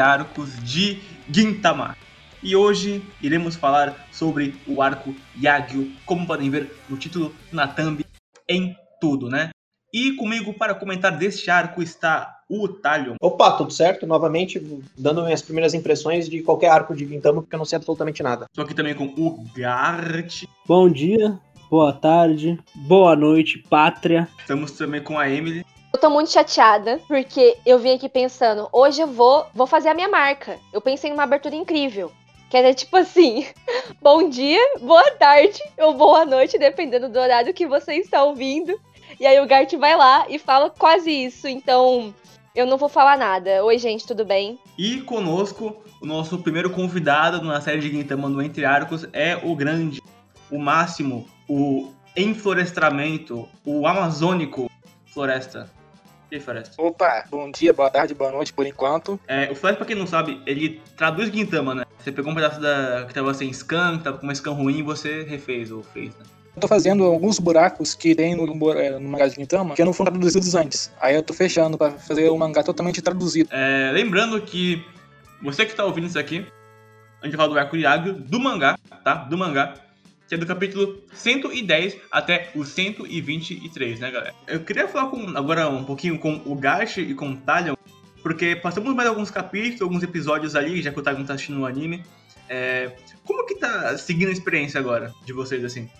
Arcos de Gintama. E hoje iremos falar sobre o arco Yagyu, como podem ver no título, na thumb, em tudo, né? E comigo para comentar deste arco está o Talion. Opa, tudo certo? Novamente, dando minhas primeiras impressões de qualquer arco de Gintama, porque eu não sei absolutamente nada. Estou aqui também com o Gart. Bom dia, boa tarde, boa noite, pátria. Estamos também com a Emily. Tô muito chateada, porque eu vim aqui pensando, hoje eu vou, vou fazer a minha marca. Eu pensei numa abertura incrível. Que era tipo assim, bom dia, boa tarde ou boa noite, dependendo do horário que você está ouvindo. E aí o Gart vai lá e fala quase isso, então eu não vou falar nada. Oi, gente, tudo bem? E conosco, o nosso primeiro convidado na série de Gintama no Entre Arcos é o grande, o máximo, o enflorestamento, o amazônico Floresta. E Floresta? Opa, bom dia, boa tarde, boa noite por enquanto. É, o Floresta, pra quem não sabe, ele traduz Gintama, né? Você pegou um pedaço da, que tava sem scan, que tava com uma scan ruim e você refez ou fez, né? Eu tô fazendo alguns buracos que tem no, no mangá de Gintama que não foram traduzidos antes. Aí eu tô fechando pra fazer um mangá totalmente traduzido. É, lembrando que você que tá ouvindo isso aqui, a gente vai falar do arco Yagyu do mangá, tá? Do mangá que é do capítulo 110 até o 123, né, galera? Eu queria falar com, agora um pouquinho com o Gashi e com o Talion, porque passamos mais alguns capítulos, alguns episódios ali, já que o Talion tá assistindo o anime. É, como que tá seguindo a experiência agora de vocês, assim,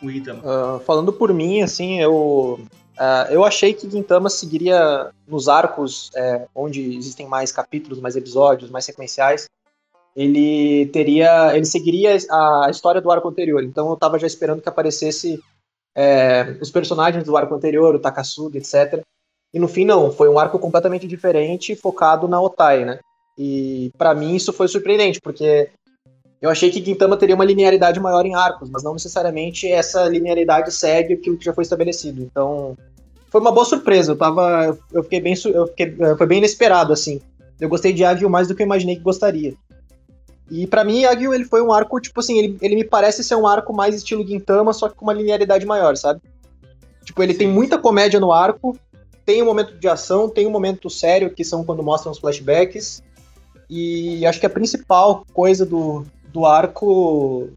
com o Gintama? Uh, falando por mim, assim, eu... Uh, eu achei que Gintama seguiria nos arcos é, onde existem mais capítulos, mais episódios, mais sequenciais, ele teria, ele seguiria a história do arco anterior. Então eu estava já esperando que aparecesse é, os personagens do arco anterior, o Takasuga, etc. E no fim não, foi um arco completamente diferente, focado na Otai, né? E para mim isso foi surpreendente, porque eu achei que Gintama teria uma linearidade maior em arcos, mas não necessariamente essa linearidade segue aquilo que já foi estabelecido. Então, foi uma boa surpresa. Eu tava, eu fiquei bem, eu fiquei, foi bem inesperado assim. Eu gostei de Agio mais do que eu imaginei que gostaria. E para mim, Yagyu, ele foi um arco, tipo assim, ele, ele me parece ser um arco mais estilo Gintama, só que com uma linearidade maior, sabe? Tipo, ele Sim. tem muita comédia no arco, tem um momento de ação, tem um momento sério, que são quando mostram os flashbacks. E acho que a principal coisa do, do arco,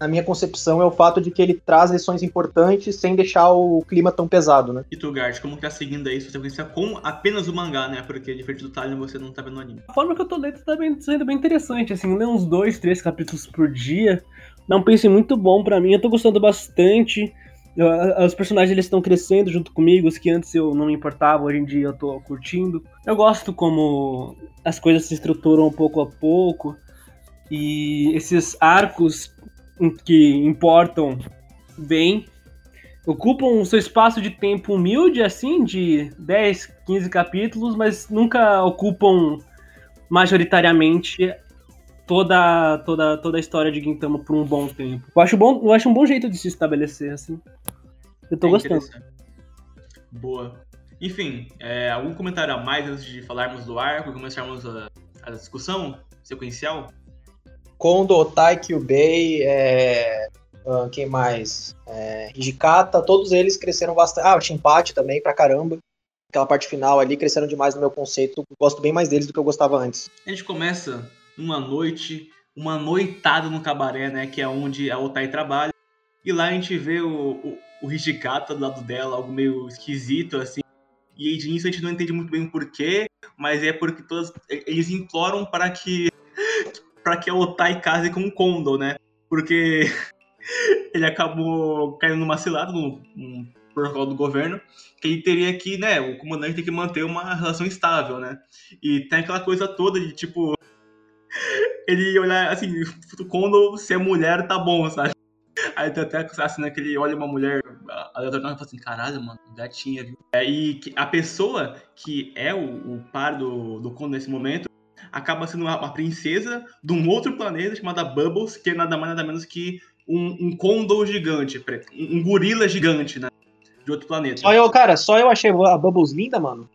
na minha concepção, é o fato de que ele traz lições importantes sem deixar o clima tão pesado, né? E tu, Gart, como que tá seguindo aí sua sequência com apenas o mangá, né? Porque diferente do Talion, você não tá vendo o anime. A forma que eu tô lendo tá bem, sendo bem interessante, assim, ler uns dois, três capítulos por dia. Dá um pace muito bom para mim, eu tô gostando bastante. Os personagens eles estão crescendo junto comigo, os que antes eu não me importava, hoje em dia eu tô curtindo. Eu gosto como as coisas se estruturam pouco a pouco. E esses arcos que importam bem, ocupam o seu espaço de tempo humilde, assim, de 10, 15 capítulos, mas nunca ocupam majoritariamente toda, toda, toda a história de Gintama por um bom tempo. Eu acho, bom, eu acho um bom jeito de se estabelecer, assim. Eu tô é gostando. Boa. Enfim, é, algum comentário a mais antes de falarmos do arco e começarmos a, a discussão sequencial? Kondo, Otai, Kyubei, é, uh, quem mais? É, Hijikata, todos eles cresceram bastante. Ah, o Shinpachi também, pra caramba. Aquela parte final ali, cresceram demais no meu conceito. Gosto bem mais deles do que eu gostava antes. A gente começa uma noite, uma noitada no cabaré, né? Que é onde a Otai trabalha. E lá a gente vê o, o, o Hijikata do lado dela, algo meio esquisito, assim. E aí de início a gente não entende muito bem o porquê, mas é porque todos eles imploram para que para que a Otai case com o Kondo, né? Porque ele acabou caindo numa cilada, num, num protocolo do governo, que ele teria que, né, o comandante tem que manter uma relação estável, né? E tem aquela coisa toda de, tipo, ele olhar, assim, o Kondo, se é mulher, tá bom, sabe? Aí tem até a cena que ele olha uma mulher aleatória e fala assim, caralho, mano, gatinha, viu? É, e a pessoa que é o, o par do, do Kondo nesse momento acaba sendo uma, uma, princesa de um outro planeta chamada Bubbles, que é nada mais nada menos que um, um condor gigante, um, um gorila gigante, né? De outro planeta. Só eu, cara, só eu achei a Bubbles linda, mano.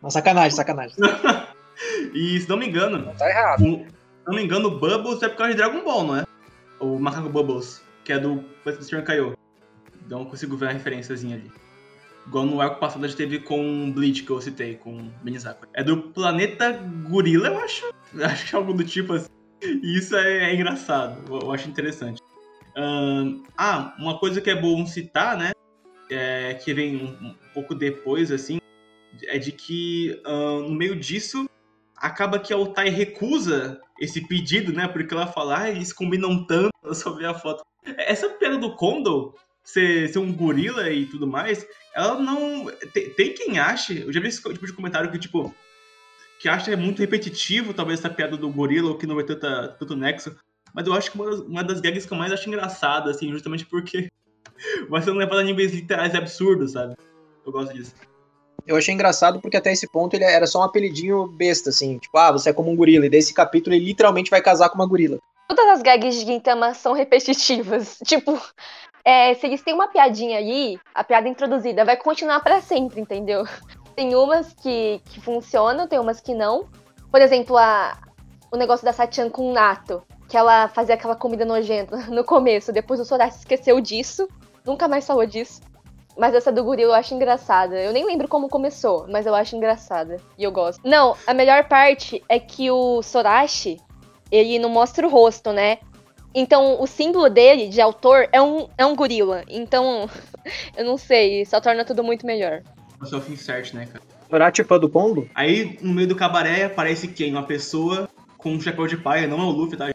Uma sacanagem, sacanagem. e se não me engano. Não tá errado. Se não me engano, o Bubbles é por causa de Dragon Ball, não é? O macaco Bubbles, que é do Stern Kaiô. Então eu consigo ver a referênciazinha ali. Igual no arco passado a gente teve com Bleach, que eu citei, com Benizako. É do planeta Gorila, eu acho. Acho que é algo do tipo assim. E isso é, é engraçado, eu, eu, acho interessante. Um, ah, uma coisa que é bom citar, né? É, que vem um, um, pouco depois, assim, é de que no meio disso acaba que a Otai recusa esse pedido, né? Porque ela fala, ah, eles combinam tanto, eu só vi a foto. Essa pena do Kondo ser, ser um gorila e tudo mais, ela não. Tem, tem, quem ache, eu já vi esse tipo de comentário que, tipo, que acha muito repetitivo, talvez, essa piada do gorila, ou que não vai tanta, tanto nexo. Mas eu acho que uma das, uma das gags que eu mais acho engraçada, assim, justamente porque vai ser levado a níveis literais absurdos, sabe? Eu gosto disso. Eu achei engraçado porque até esse ponto ele era só um apelidinho besta, assim. Tipo, ah, você é como um gorila. E desse capítulo ele literalmente vai casar com uma gorila. Todas as gags de Gintama são repetitivas. Tipo, é, se eles têm uma piadinha aí, a piada introduzida vai continuar para sempre, entendeu? Tem umas que, que funcionam, tem umas que não. Por exemplo, a, o negócio da Satian com o Nato, que ela fazia aquela comida nojenta no começo, depois o Sorachi esqueceu disso, nunca mais falou disso. Mas essa do gorila eu acho engraçada. Eu nem lembro como começou, mas eu acho engraçada. E eu gosto. Não, a melhor parte é que o Sorachi, ele não mostra o rosto, né? Então, o símbolo dele, de autor, é um, é um gorila. Então, eu não sei, só torna tudo muito melhor. O self-insert, né, cara? Fã do Kondo? Aí, no meio do cabaré, aparece quem? Uma pessoa com um chapéu de paia, não é o Luffy, tá?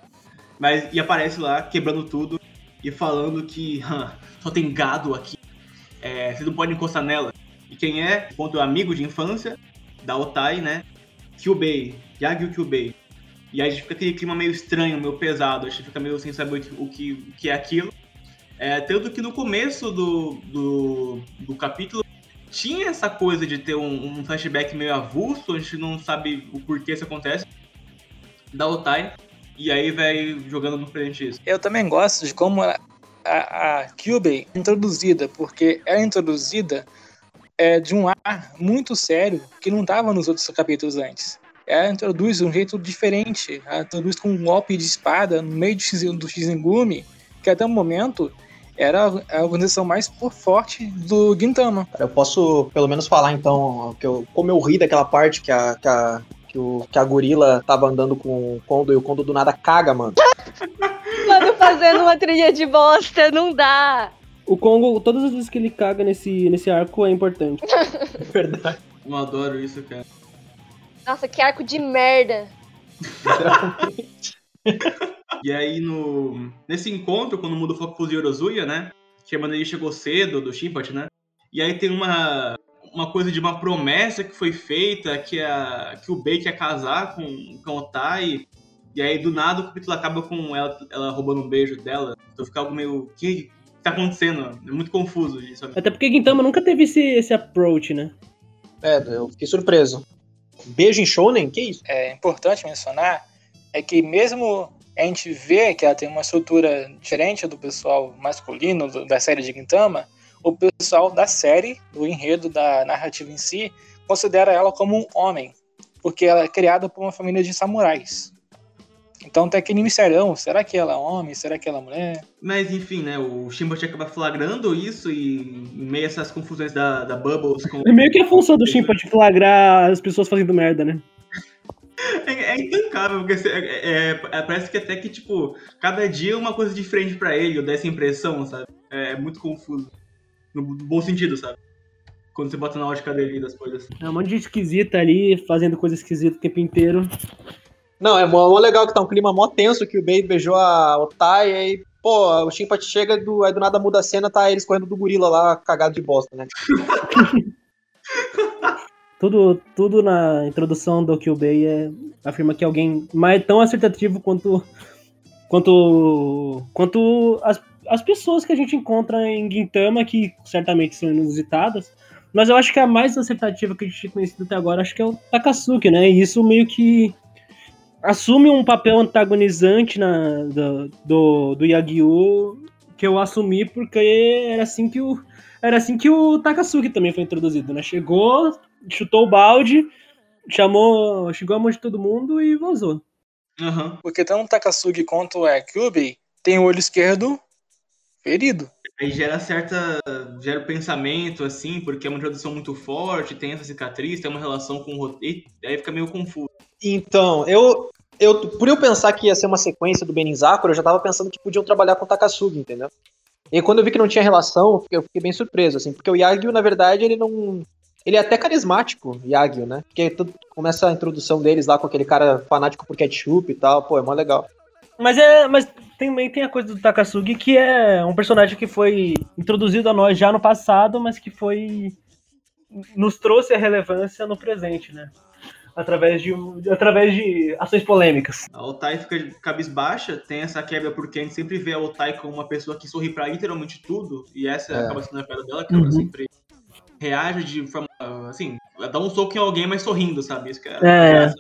Mas, e aparece lá, quebrando tudo e falando que só tem gado aqui é, vocês não podem encostar nela. E quem é? Ponto amigo de infância da Otai, né? Kyubei, Yagyu Kyubei. E aí a gente fica aquele clima meio estranho, meio pesado, a gente fica meio sem saber o que, o que é aquilo. É, tanto que no começo do, do, do capítulo tinha essa coisa de ter um, um, flashback meio avulso, a gente não sabe o porquê isso acontece, da Otai, e aí vai jogando no frente isso. Eu também gosto de como a, a Kyubey introduzida, porque ela é introduzida é, de um ar muito sério que não estava nos outros capítulos antes. Ela introduz de um jeito diferente, ela introduz com um golpe de espada no meio do Shizengumi, que até o momento era a organização mais forte do Gintama. Eu posso pelo menos falar então que eu, como eu ri daquela parte que a, que a, que, o, que a gorila tava andando com o Kondo e o Kondo do nada caga, mano. Mano, fazendo uma trilha de bosta, não dá. O Congo, todas as vezes que ele caga nesse, nesse arco é importante. Verdade. Eu adoro isso, cara. Nossa, que arco de merda. e aí, no nesse encontro, quando muda o foco pro Yorozuya, né? Que a ele chegou cedo, do Shimpat, né? E aí tem uma, uma coisa de uma promessa que foi feita, que, a, que o Bei quer casar com, com o Tai. E aí, do nada, o capítulo acaba com ela, ela roubando um beijo dela. Então fica algo meio. O que tá acontecendo? É muito confuso isso. Até porque Gintama nunca teve esse, esse approach, né? É, eu fiquei surpreso. Beijo em Shonen? Que isso? É importante mencionar é que mesmo a gente vê que ela tem uma estrutura diferente do pessoal masculino do, da série de Gintama, o pessoal da série, do enredo, da narrativa em si, considera ela como um homem, porque ela é criada por uma família de samurais. Então tem aquele mistério, será que ela é homem, será que ela é mulher? Mas enfim, né, o Shimbot acaba flagrando isso e em meio a essas confusões da, da Bubbles... Com... É meio que a função do Shimbot flagrar as pessoas fazendo merda, né? É, é intancável, porque é, é, é, parece que até que, tipo, cada dia é uma coisa diferente para ele, ou dessa impressão, sabe? É, é muito confuso. No bom sentido, sabe? Quando você bota na ótica dele das coisas. É um monte de gente esquisita ali, fazendo coisa esquisita o tempo inteiro. Não, é mó, legal que tá um clima mó tenso que o Bey beijou a Otai e aí, pô, o Shinpat chega do, aí do nada muda a cena, tá eles correndo do gorila lá, cagado de bosta, né? tudo, tudo na introdução do Kyubei é, afirma que alguém mais tão acertativo quanto quanto quanto as, as pessoas que a gente encontra em Gintama, que certamente são inusitadas, mas eu acho que a mais acertativa que a gente tinha conhecido até agora, acho que é o Takasuki, né? E isso meio que assume um papel antagonizante na, do, do, do Yagyu que eu assumi porque era assim que o era assim que o Takasuki também foi introduzido, né? Chegou, chutou o balde, chamou, chegou a mão de todo mundo e vazou. Uhum. Porque tanto o Takasugi quanto o Kyubi tem o olho esquerdo ferido. Aí gera certa. gera pensamento, assim, porque é uma introdução muito forte, tem essa cicatriz, tem uma relação com o roteiro, aí fica meio confuso. Então, eu, eu. Por eu pensar que ia ser uma sequência do Benin Sakura, eu já tava pensando que podiam trabalhar com o Takasugi, entendeu? E quando eu vi que não tinha relação, eu fiquei bem surpreso, assim, porque o Yagyu, na verdade, ele não. Ele é até carismático, Yagyu, né? Porque tudo, começa a introdução deles lá com aquele cara fanático por ketchup e tal, pô, é mó legal. Mas é. Mas também tem a coisa do Takasugi, que é um personagem que foi introduzido a nós já no passado, mas que foi. nos trouxe a relevância no presente, né? Através de, através de ações polêmicas. A Otai fica cabisbaixa, tem essa quebra porque a gente sempre vê a Otai como uma pessoa que sorri pra literalmente tudo, e essa É. acaba sendo a piada dela, que ela Uhum. sempre reage de forma, assim, ela dá um soco em alguém, mas sorrindo, sabe? Isso que é, É.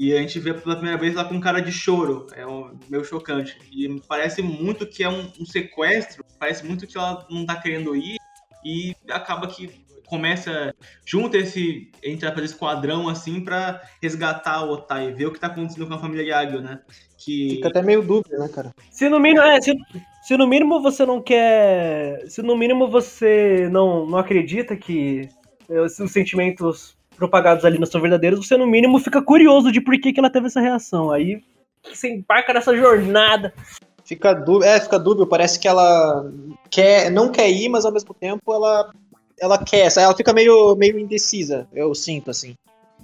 E a gente vê pela primeira vez ela com cara de choro, é um, meio chocante. E parece muito que é um, um sequestro, parece muito que ela não tá querendo ir, e acaba que começa junta esse entra para esquadrão assim pra resgatar o Otai, ver o que tá acontecendo com a família Yagyu, né? Que Fica até meio dúbio, né, cara? Se no mínimo, é, se, se no mínimo você não quer. Se no mínimo você não, não acredita que eh, os os sentimentos propagados ali não são verdadeiros, você no mínimo fica curioso de por que, que ela teve essa reação. Aí você embarca nessa jornada. Fica dúbio, é, fica dúbio, parece que ela quer, não quer ir, mas ao mesmo tempo ela ela quer, ela fica meio, meio indecisa, eu sinto assim.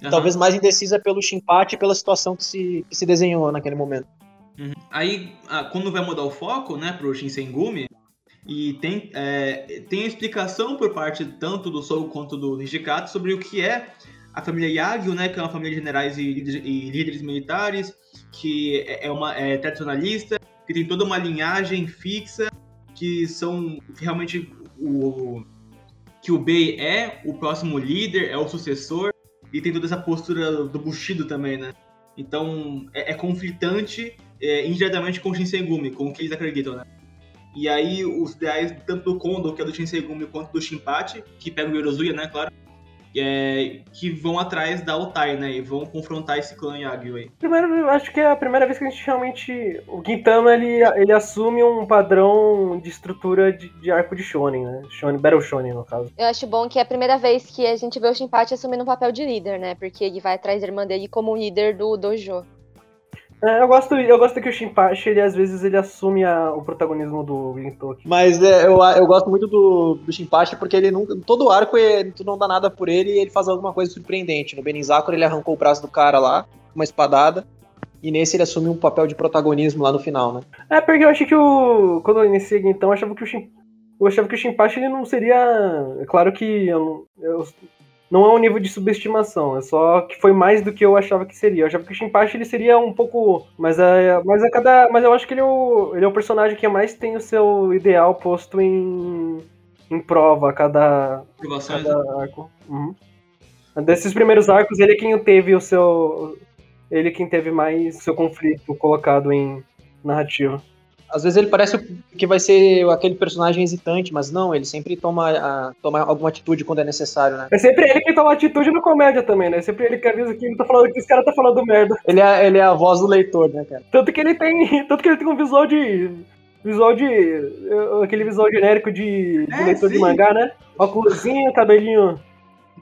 Aham. Talvez mais indecisa pelo chimpate e pela situação que se, que se desenhou naquele momento. Uhum. Aí, ah, quando vai mudar o foco, né, pro Shinsengumi, e tem, é, tem explicação por parte tanto do Sou quanto do Nishikato sobre o que é a família Yagyu, né, que é uma família de generais e, líderes- e líderes militares, que é, é uma, é tradicionalista, que tem toda uma linhagem fixa, que são realmente o que o Bei é o próximo líder, é o sucessor, e tem toda essa postura do Bushido também, né? Então é, é conflitante é, indiretamente com o Shinsengumi, com o que eles acreditam, né? E aí os ideais tanto do Kondo, que é do Shinsengumi, quanto do Shinpachi, que pega o Yorozuya, né, claro, é, que vão atrás da Otai, né, e vão confrontar esse clã Yagyu aí. Primeiro, eu acho que é a primeira vez que a gente realmente. O Gintama ele, ele assume um padrão de estrutura de, de arco de Shonen, né? Shonen, Battle Shonen, no caso. Eu acho bom que é a primeira vez que a gente vê o Shinpachi assumindo um papel de líder, né? Porque ele vai atrás da irmã dele como líder do dojo. É, eu, gosto, eu gosto que o Shinpachi, ele às vezes ele assume a- o protagonismo do Gintoki. Mas é, eu, eu gosto muito do, do Shinpachi porque ele nunca. Todo arco ele, tu não dá nada por ele e ele faz alguma coisa surpreendente. No Benizakura ele arrancou o braço do cara lá, com uma espadada. E nesse ele assume um papel de protagonismo lá no final, né? É, porque eu achei que o. Quando eu iniciei então, eu achava que o Shin, eu achava que o Shinpachi ele não seria. É claro que eu, eu- não é um nível de subestimação, é só que foi mais do que eu achava que seria. Eu achava que o Shinpachi ele seria um pouco. Mas é, mas é cada. Mas eu acho que ele é, o, ele é o personagem que mais tem o seu ideal posto em, em prova a cada, cada arco. Uhum. Desses primeiros arcos, ele é quem teve o seu. Ele é quem teve mais seu conflito colocado em narrativa. Às vezes ele parece que vai ser aquele personagem hesitante, mas não, ele sempre toma, a- toma alguma atitude quando é necessário, né? É sempre ele que toma atitude no comédia também, né? É sempre ele que avisa que ele tá falando que esse cara tá falando merda. Ele é, ele é a voz do leitor, né, cara? Tanto que ele tem. Tanto que ele tem um visual de. Visual de. aquele visual genérico de, de É, leitor de sim. mangá, né? Óculosinho, cabelinho.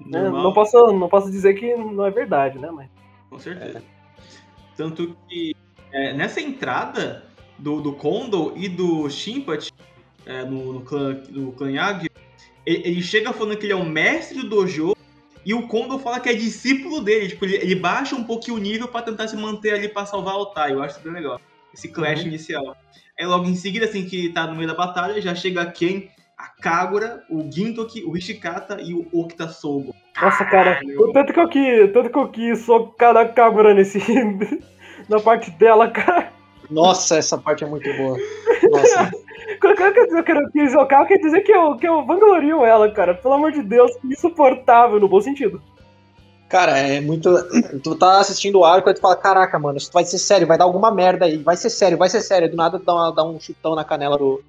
Né? Não, posso, não posso dizer que não é verdade, né? Mas. Com certeza. Tanto que é, nessa entrada do, do Kondo e do Shinpachi é, no, no clã, no clã Yagyu, ele, ele chega falando que ele é o mestre do dojo e o Kondo fala que é discípulo dele. Tipo, ele, ele baixa um pouquinho o nível pra tentar se manter ali pra salvar o Tai. Eu acho isso bem legal. Esse clash Uhum. inicial. Aí logo em seguida, assim que tá no meio da batalha, já chega quem? A Kagura, o Gintoki, o Hishikata e o Okita Sogo. Nossa, cara. O tanto que eu quis. Tanto que eu quis socar a Kagura nesse. na parte dela, cara. Nossa, essa parte é muito boa. Nossa. Quando eu quero dizer que eu quis socar, quer dizer que eu, que eu vanglorio ela, cara. Pelo amor de Deus, insuportável, no bom sentido. Cara, é muito. Tu tá assistindo o arco e tu fala: caraca, mano, isso vai ser sério, vai dar alguma merda aí, vai ser sério, vai ser sério. Do nada dá, uma- dá um chutão na canela do,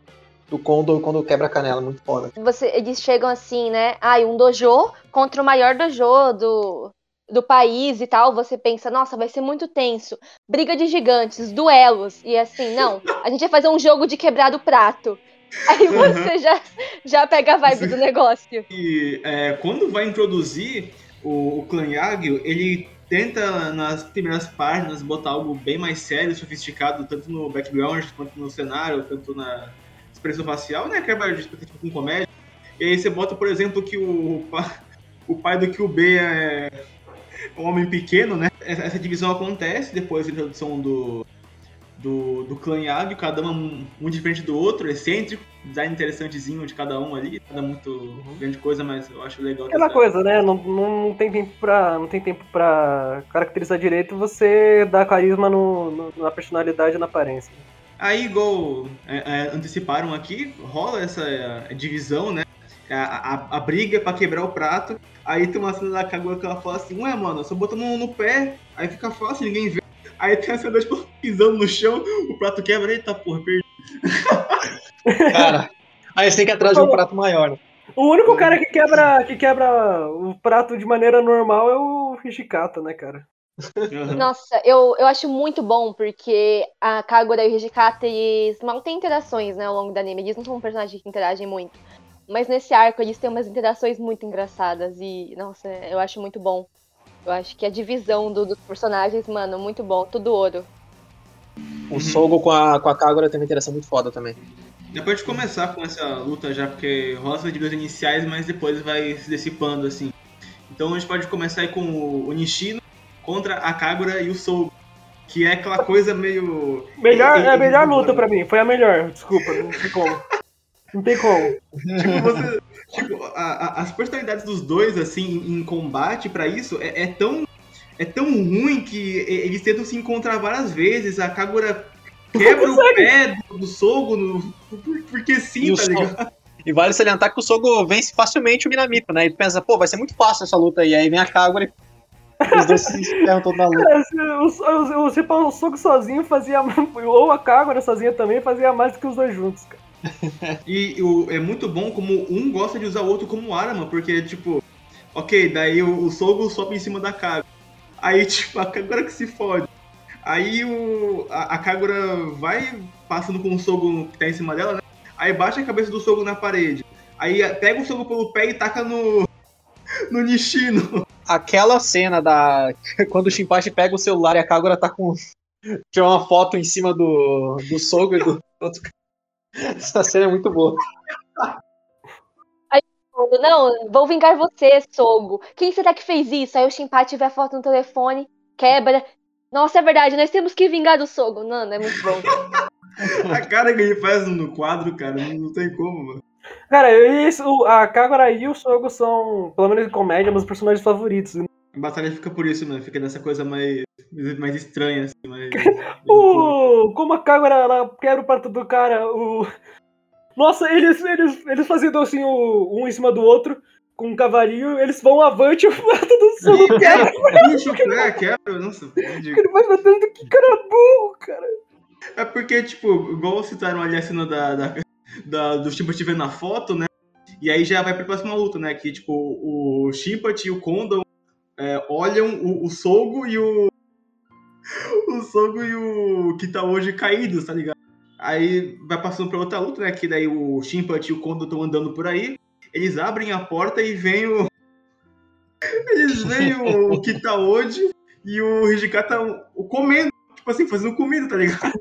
do Kondo quando quebra a canela, muito foda. Você, eles chegam assim, né? Ai, um dojo contra o maior dojo do, do país e tal. Você pensa, nossa, vai ser muito tenso. Briga de gigantes, duelos. E assim, não. A gente vai fazer um jogo de quebrar o prato. Aí você já, já pega a vibe do negócio. E é, quando vai introduzir o, o clã Yagyu, ele tenta nas primeiras páginas botar algo bem mais sério, sofisticado, tanto no background quanto no cenário, tanto na expressão facial, né? Que é mais tipo, com comédia. E aí você bota, por exemplo, que o, o pai do QB é um homem pequeno, né? Essa divisão acontece depois da introdução do, do, do clã Yagyu, cada um muito diferente do outro, excêntrico, design interessantezinho de cada um ali, nada muito uhum. grande coisa, mas eu acho legal. Aquela coisa, né? Não, não, tem tempo pra, não tem tempo pra caracterizar direito, você dá carisma no, no na personalidade e na aparência. Aí, igual é, é, anteciparam aqui, rola essa é, divisão, né? A, a, a briga pra quebrar o prato. Aí tem uma cena da Kagura que ela fala assim, ué, mano, só bota no, no pé, aí fica fácil, ninguém vê. Aí tem a cena, tipo, pisando no chão, o prato quebra, eita porra, perdi. Cara, aí você tem que ir atrás de um prato maior, né? O único cara que quebra, que quebra o prato de maneira normal é o Hijikata, né, cara? Nossa, eu, eu acho muito bom, porque a Kagura e o Hijikata, eles mal têm interações, né, ao longo do anime. Eles não são personagens que interagem muito. Mas nesse arco eles têm umas interações muito engraçadas e, nossa, eu acho muito bom. Eu acho que a divisão do, dos personagens, mano, muito bom, tudo ouro. O Sogo com a, com a Kagura tem uma interação muito foda também. Depois de começar com essa luta já, porque rola as divisões iniciais, mas depois vai se dissipando, assim. Então a gente pode começar aí com o, Nishino contra a Kagura e o Sogo. Que é aquela coisa meio. Melhor, é a melhor luta pra mim, foi a melhor, desculpa, não tem como. Não tem como. tipo, você. Tipo, a, a, as personalidades dos dois, assim, em combate para isso, é, é, tão. É tão ruim que eles tentam se encontrar várias vezes. A Kagura quebra o pé do, do Sogo no, porque sim, e tá ligado? E vale salientar que o Sogo vence facilmente o Minamito, né? Ele pensa, pô, vai ser muito fácil essa luta aí. Aí vem a Kagura e os dois se ferram todos na luta. É, o, o, o, Sogo sozinho fazia. Ou a Kagura sozinha também fazia mais do que os dois juntos, cara. e o, é muito bom como um gosta de usar o outro como arma, porque, tipo, ok, daí o, o Sogo sobe em cima da Kagura. Aí, tipo, a Kagura que se fode. Aí o, a, a Kagura vai passando com o Sogo que tá em cima dela, né? Aí baixa a cabeça do Sogo na parede. Aí pega o Sogo pelo pé e taca no, no Nishino. Aquela cena da. Quando o Shinpachi pega o celular e a Kagura tá com. Tira uma foto em cima do, do Sogo e do outro essa cena é muito boa. Aí, não, vou vingar você, Sogo. Quem será que fez isso? Aí o Shinpachi vê a foto no telefone, quebra. Nossa, é verdade, nós temos que vingar do Sogo. Não, é muito bom. a cara que ele faz no quadro, cara, não tem como, mano. Cara, isso, a Kagura e o Sogo são, pelo menos em comédia, meus personagens favoritos. A batalha fica por isso, mano. Fica nessa coisa mais, mais estranha, assim. Mais... o, como a Kagura, ela quebra o prato do cara. O... Nossa, eles, eles, eles fazendo assim, o, um em cima do outro, com um cavalinho, eles vão avante o prato do sul. quebra. Puxa, é, quebra. Nossa, Ele vai matando que cara burro, cara. É porque, tipo, igual citaram ali a cena da, da, da do Chimpanzee vendo na foto, né? E aí já vai pra próxima luta, né? Que, tipo, o Chimpanzee e o Condon é, olham o, o Sogo e o. O Sogo e o que tá hoje caídos, tá ligado? Aí vai passando pra outra luta, né? Que daí o Shimpat e o Kondo estão andando por aí. Eles abrem a porta e vem o. Eles veem o, o Kitaoji e o Hijikata comendo. Tipo assim, fazendo comida, tá ligado?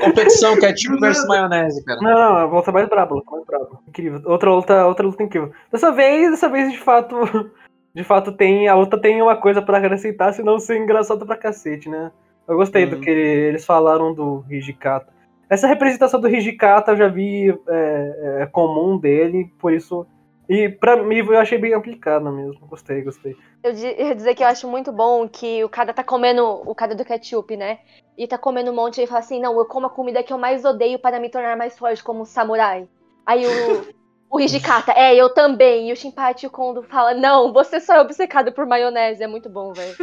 Competição, ketchup é versus maionese, cara. Não, não, a volta mais braba, volta mais braba. Incrível. Outra luta, outra luta incrível. Dessa vez, dessa vez, de fato, de fato tem a luta tem uma coisa para acrescentar, senão ser engraçado pra cacete, né? Eu gostei uhum. do que eles falaram do Hijikata. Essa representação do Hijikata eu já vi é, é comum dele, por isso. E pra mim eu achei bem aplicado mesmo. Gostei, gostei. Eu ia dizer que eu acho muito bom que o cara tá comendo o cara do ketchup, né? E tá comendo um monte e fala assim: não, eu como a comida que eu mais odeio para me tornar mais forte como um samurai. Aí o, O Hijikata, é, eu também. E o Shinpachi o Kondo fala, não, você só é obcecado por maionese. É muito bom, velho.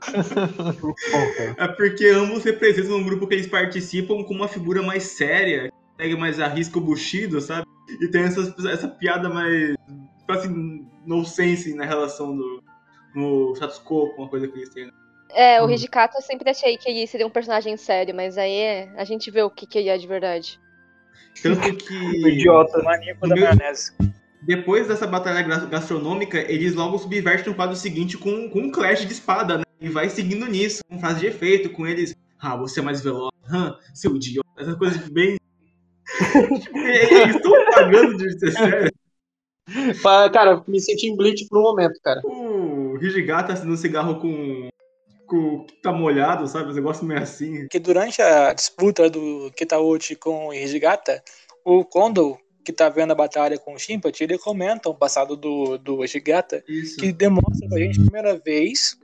é porque ambos representam um grupo que eles participam com uma figura mais séria, que pega mais arrisca o Bushido, sabe? E tem essa, essa piada mais, tipo assim, no sense na relação do no status quo com a coisa que eles têm. Né? É, o hum. Hijikata eu sempre achei que ele seria um personagem sério, mas aí é, a gente vê o que, que ele é de verdade. Tanto que. Idiota. Maníaco da maionese. Depois dessa batalha gastronômica, eles logo subvertem no quadro seguinte com, com um clash de espada, né? E vai seguindo nisso, com frase de efeito, com eles. Ah, você é mais veloz. Ah, seu idiota. Essas coisas bem. tipo, eles estão pagando de ser sério. Cara, me senti em Bleach por um momento, cara. O Hijigata acendendo cigarro com. Com. que tá molhado, sabe? Os negócios meio assim. que durante a disputa do Kitauchi com o Hijigata, o Kondo, que tá vendo a batalha com o Shinpachi, ele comenta o passado do, do Hijigata, Isso. que demonstra pra gente a primeira vez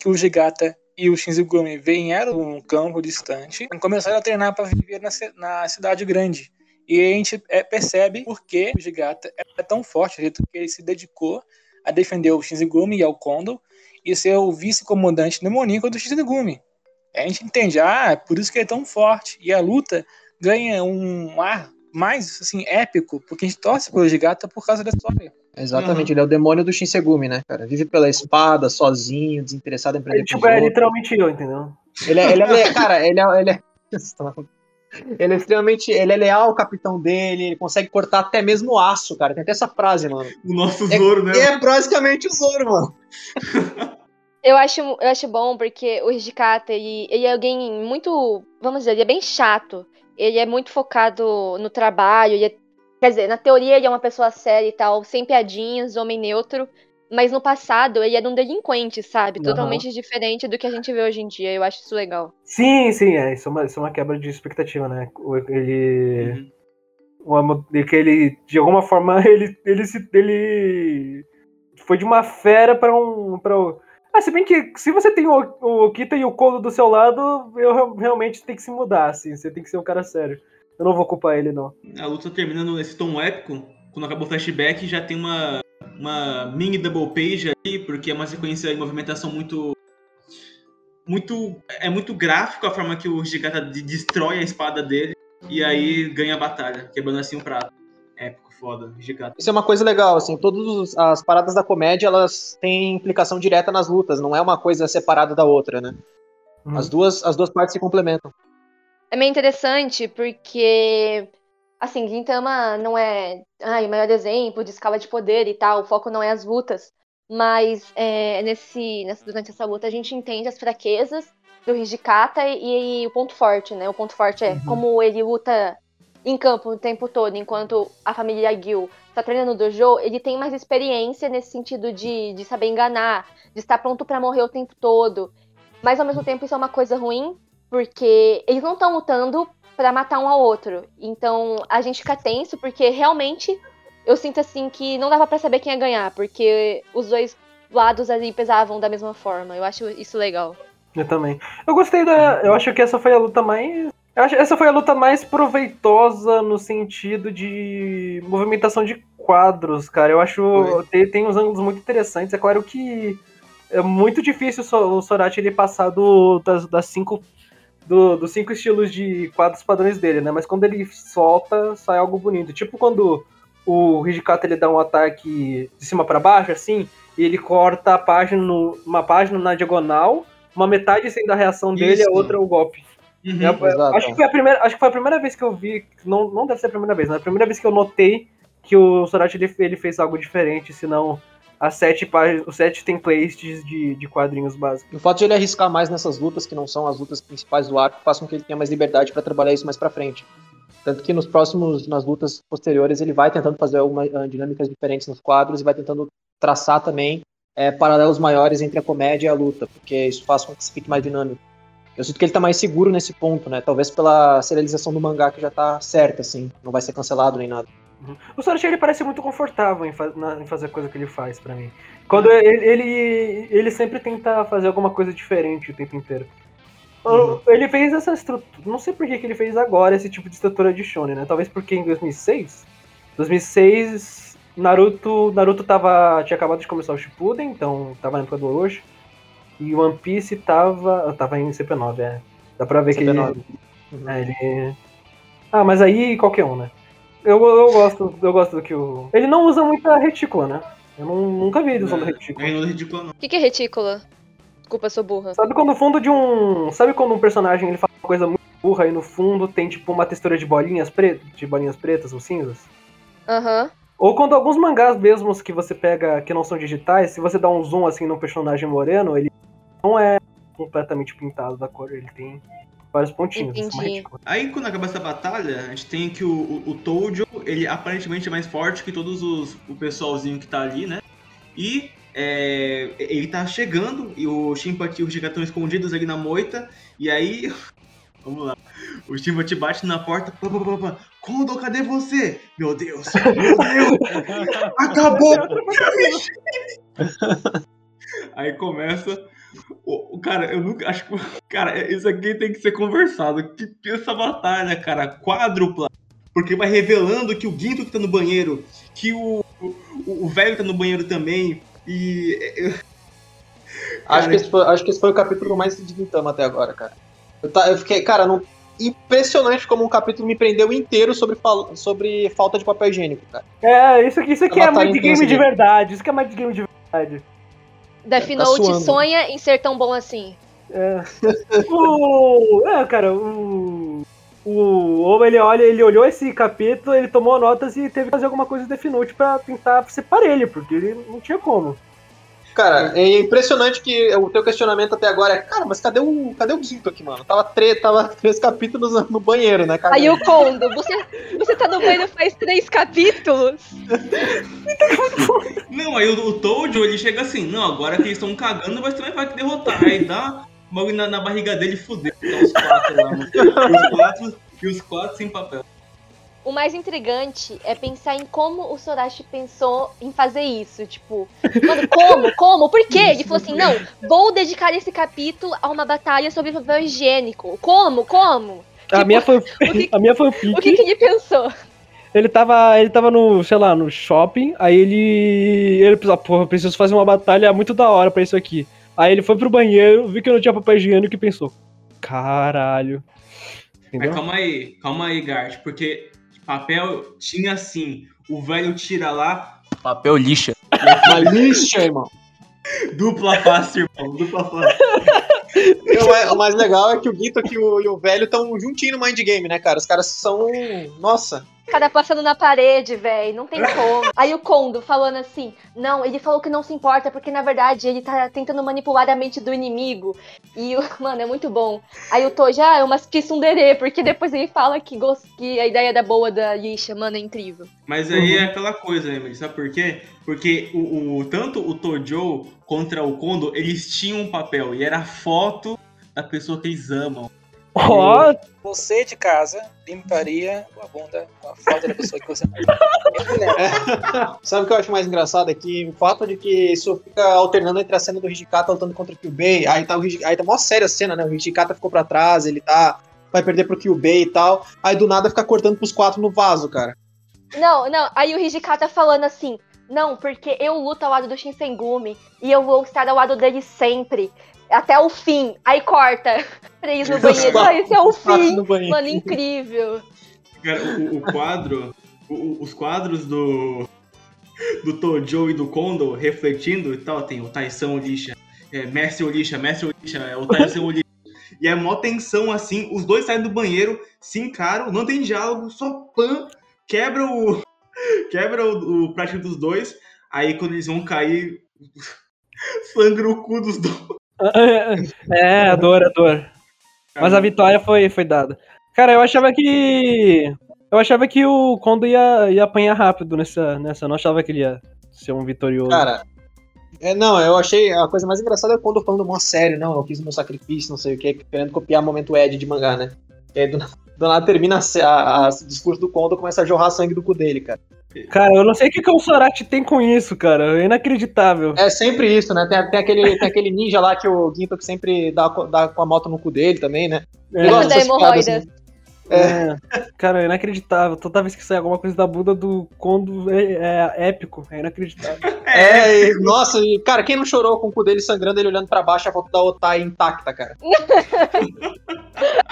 que o Hijigata e o Shinzigumi vieram um campo distante e começaram a treinar para viver na, na cidade grande. E a gente é, percebe por que o Hijigata é tão forte, o jeito que ele se dedicou a defender o Shinzigumi e ao Kondo e ser o vice-comandante demoníaco do Shinzigumi. A gente entende, ah, é por isso que ele é tão forte. E a luta ganha um ar mais assim, épico, porque a gente torce pelo Hijigata por causa da história. Exatamente, ele é o demônio do Shinsegumi, né, cara? Vive pela espada, sozinho, desinteressado em aprender Ele, tipo, é literalmente eu, entendeu? Ele é, ele é- cara, ele é, ele é, ele é extremamente, ele é leal ao capitão dele, ele consegue cortar até mesmo aço, cara. Tem até essa frase, mano. O nosso Zoro, né? E é basicamente o Zoro, mano. Eu acho, eu acho bom porque o Hijikata, ele, ele é alguém muito, vamos dizer, ele é bem chato. Ele é muito focado no trabalho, é- quer dizer, na teoria ele é uma pessoa séria e tal, sem piadinhas, homem neutro. Mas no passado ele era um delinquente, sabe? Aham. Totalmente diferente do que a gente vê hoje em dia. Eu acho isso legal. Sim, sim, é. Isso é uma, isso é uma quebra de expectativa, né? Ele. Uhum. que ele, de alguma forma, ele, ele, se, ele foi de uma fera pra um. Pra, ah, se bem que se você tem o, o Kita e o Kondo do seu lado, eu real- realmente tem que se mudar, assim. Você tem que ser um cara sério. Eu não vou culpar ele, não. A luta termina nesse tom épico. Quando acaba o flashback, já tem uma, uma mini double page aí, porque é uma sequência de movimentação muito. Muito. É muito gráfico a forma que o de- destrói a espada dele. E aí ganha a batalha, quebrando assim o prato. Épico, foda. Isso é uma coisa legal, assim, todas as paradas da comédia, elas têm implicação direta nas lutas, não é uma coisa separada da outra, né? Uhum. As duas, as duas partes se complementam. É meio interessante porque, assim, Gintama não é ai, o maior exemplo de escala de poder e tal, o foco não é as lutas. Mas é, nesse, nessa- durante essa luta a gente entende as fraquezas do Hijikata e, e o ponto forte, né? O ponto forte é Uhum. como ele luta em campo o tempo todo, enquanto a família Gil tá treinando no dojo, ele tem mais experiência nesse sentido de, de saber enganar, de estar pronto pra morrer o tempo todo. Mas ao mesmo tempo isso é uma coisa ruim, porque eles não estão lutando pra matar um ao outro. Então a gente fica tenso porque realmente eu sinto assim que não dava pra saber quem ia ganhar, porque os dois lados ali pesavam da mesma forma. Eu acho isso legal. Eu também. Eu gostei da. Eu acho que essa foi a luta mais. Eu acho que essa foi a luta mais proveitosa no sentido de movimentação de quadros, cara. Eu acho. Tem, tem uns ângulos muito interessantes. É claro que é muito difícil o So- o Sorati ele passar do, das, das cinco. Do, dos cinco estilos de quadros padrões dele, né? Mas quando ele solta, sai algo bonito. Tipo quando o Hijikata ele dá um ataque de cima pra baixo, assim, e ele corta a página, no- uma página na diagonal, uma metade sendo a reação dele, Isso. a outra é o golpe. Uhum. Acho, que foi a primeira, acho que foi a primeira vez que eu vi, não, não deve ser a primeira vez, mas a primeira vez que eu notei que o Sorati ele, ele fez algo diferente, senão as sete páginas, os sete templates de, de quadrinhos básicos. O fato de ele arriscar mais nessas lutas, que não são as lutas principais do arco, faz com que ele tenha mais liberdade pra trabalhar isso mais pra frente. Tanto que nos próximos, nas lutas posteriores, ele vai tentando fazer algumas ah, dinâmicas diferentes nos quadros e vai tentando traçar também é, paralelos maiores entre a comédia e a luta, porque isso faz com que se fique mais dinâmico. Eu sinto que ele tá mais seguro nesse ponto, né? Talvez pela serialização do mangá que já tá certa, assim, não vai ser cancelado nem nada. O Sorati ele parece muito confortável em, fa- na- em fazer a coisa que ele faz pra mim. Quando ele, ele, ele sempre tenta fazer alguma coisa diferente o tempo inteiro. O- Ele fez essa estrutura. Não sei por que, que ele fez agora esse tipo de estrutura de Shonen, né? Talvez porque em 2006. 2006, Naruto, Naruto tava, tinha acabado de começar o Shippuden, então tava na época do Orochi. E One Piece tava. Tava em CP9, é. Dá pra ver que CP9. ele. É, ele. Ah, mas aí qualquer um, né? Eu, eu gosto, eu gosto do que o. Ele não usa muita retícula, né? Eu não- nunca vi ele usando retícula. Aí não é ridículo, não. O que, que é retícula? Desculpa, eu sou burra. Sabe quando o fundo de um. Sabe quando um personagem ele fala uma coisa muito burra e no fundo tem tipo uma textura de bolinhas pretas, de bolinhas pretas ou cinzas. Aham. Ou quando alguns mangás mesmos que você pega que não são digitais, se você dá um zoom assim no personagem moreno, ele não é completamente pintado da cor, ele tem vários pontinhos. retícula. Aí quando acaba essa batalha, a gente tem que o, o, o Tojo, ele aparentemente é mais forte que todos os o pessoalzinho que tá ali, né? E é, ele tá chegando e o Shimpati e o Higa estão escondidos ali na moita. E aí, vamos lá. O Shimpati bate na porta. Pá, pá, pá, pá. Kondo, cadê você? Meu Deus, meu Deus, acabou. Aí começa o, cara, eu nunca acho que cara, isso aqui tem que ser conversado. Que que essa batalha, cara, quádrupla, porque vai revelando que o Ginto que tá no banheiro, que o o o velho tá no banheiro também e eu- Acho que, esse foi, acho que esse foi o capítulo mais de Gintama até agora, cara. Eu, tá- eu fiquei, cara, não, impressionante como um capítulo me prendeu inteiro sobre, fal- sobre falta de papel higiênico, cara. É, isso aqui, isso aqui é mind game de verdade. Isso que é mind game de verdade. Death Tá Note suando. sonha em ser tão bom assim. É. o. É, cara, o. O Oba, ele olha, ele olhou esse capítulo, ele tomou notas e teve que fazer alguma coisa de Death Note pra tentar separar ele, porque ele não tinha como. Cara, é impressionante que o teu questionamento até agora é, cara, mas cadê o, cadê o Zinto aqui, mano? Tava, tre tava três capítulos no, no banheiro, né, cara? Aí o Kondo, você, você tá no banheiro faz três capítulos? Não, aí o, o Tojo, ele chega assim, não, agora que eles estão cagando, mas também vai te derrotar. Aí dá bagulho na, na barriga dele e fudeu. Tá os quatro lá, mano. Os quatro, e os quatro sem papel. O mais intrigante é pensar em como o Sorachi pensou em fazer isso. Tipo, mano, como? Como? Por quê? Ele falou assim: não, vou dedicar esse capítulo a uma batalha sobre papel higiênico. Como? Como? A Tipo, minha foi, o- que- a minha foi o O que, pique. que ele pensou? Ele tava, ele tava no, sei lá, no shopping, aí ele. Ele pensou, porra, eu preciso fazer uma batalha muito da hora pra isso aqui. Aí ele foi pro banheiro, viu que não tinha papel higiênico e pensou: caralho. Mas calma aí, calma aí, Gart, porque papel tinha assim, o velho tira lá, papel lixa. Uma lixa, irmão. Dupla face, irmão, dupla face. O mais- o mais legal é que o Guito e o, e o velho estão juntinho no Mind Game, né, cara? Os caras são. Nossa. Cara passando na parede, velho, não tem como. Aí o Kondo falando assim: não, ele falou que não se importa, porque na verdade ele tá tentando manipular a mente do inimigo. E, o- mano, é muito bom. Aí o Toji, ah, é uma tsundere, porque depois ele fala que, que a ideia da boa da lixa, mano, é incrível. Mas aí é aquela coisa, Emily, sabe por quê? Porque o, o- tanto o Tojo contra o Kondo, eles tinham um papel e era a foto da pessoa que eles amam. Ó, Você de casa limparia a bunda com a foto da pessoa que você mais Sabe o que eu acho mais engraçado? É que o fato de que isso fica alternando entre a cena do Hijikata lutando contra o Kyubei, aí tá o aí tá mó séria a cena, né? O Hijikata ficou pra trás, ele tá. Vai perder pro Kyubei e tal. Aí do nada fica cortando pros quatro no vaso, cara. Não, não, aí o Hijikata falando assim: não, porque eu luto ao lado do Shinsengumi e eu vou estar ao lado dele sempre. Até o fim. Aí corta. Três no banheiro. quatro- Ah, esse é o fim. Mano, incrível. Cara, o, o quadro, o- o- os quadros do, do Tojo e do Kondo refletindo e tal, tem o Taisan Olisha, é, Mestre Olisha, Mestre Olisha, é, o Taisan Olisha. E é mó tensão assim, os dois saem do banheiro, se encaram, não tem diálogo, só pan, quebra o. quebra o, o prático dos dois, aí quando eles vão cair, sangra o cu dos dois. é, a dor, a dor. Mas a vitória foi, foi dada. Cara, eu achava que. Eu achava que o Kondo ia, ia apanhar rápido nessa, nessa. Eu não achava que ele ia ser um vitorioso. Cara. É, não, eu achei a coisa mais engraçada é quando falando mó sério, não, eu fiz o meu sacrifício, não sei o que, querendo copiar o momento Ed de mangá, né? E aí do, na- do nada termina a, a- a- o discurso do Kondo começa a jorrar sangue do cu dele, cara. Cara, eu não sei o que, que o Sorati tem com isso, cara. É inacreditável. É sempre isso, né? Tem, tem aquele, tem aquele ninja lá que o Ginto que sempre dá, dá com a moto no cu dele também, né? É, Eu gosto Da piadas, hemorroidas. né? é. Cara, é inacreditável. Toda vez que sai alguma coisa da bunda do Kondo é, é épico. É inacreditável. É, e- nossa, e, cara, quem não chorou com o cu dele sangrando, ele olhando pra baixo, a foto da Otai intacta, cara.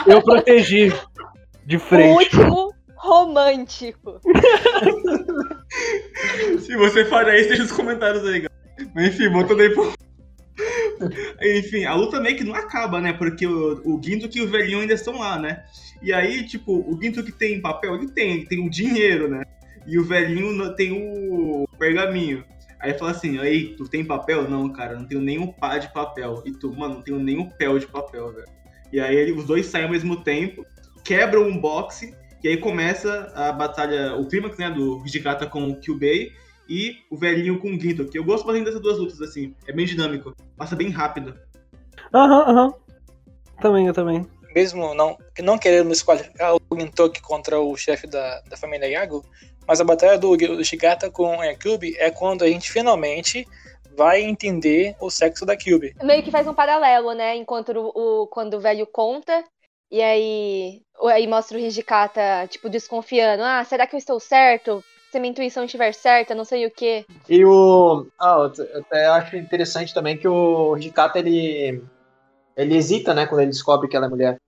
Eu protegi de O frente. último romântico. Se você faria isso, deixa os comentários aí, galera. Mas enfim, voltando aí pro, Enfim, a luta meio que não acaba, né? Porque o, o Ginto e o velhinho ainda estão lá, né? E aí, tipo, o Ginto que tem papel, ele tem, ele tem o dinheiro, né? E o velhinho tem o pergaminho. Aí fala assim, aí, tu tem papel? Não, cara, não tenho nenhum pá de papel. E tu, mano, não tenho nenhum pé de papel, velho. E aí ele, os dois saem ao mesmo tempo, quebram um boxe, e aí começa a batalha, o clímax, né, do Hijikata com o Kyubei e o velhinho com o Ginto, que eu gosto bastante dessas duas lutas, assim. É bem dinâmico, passa bem rápido. Aham, aham. Também, eu também. Mesmo não, não querendo escolher o Gintoki contra o chefe da, da família Yago, mas a batalha do, do Shigata com a Kyubi é quando a gente finalmente vai entender o sexo da Kyubi. Meio que faz um paralelo, né? Enquanto o, o quando o velho conta, e aí, aí mostra o Hijikata, tipo, desconfiando. Ah, será que eu estou certo? Se minha intuição estiver certa, não sei o quê. E o. Ah, eu até acho interessante também que o Hijikata, ele. Ele hesita, né, quando ele descobre que ela é mulher.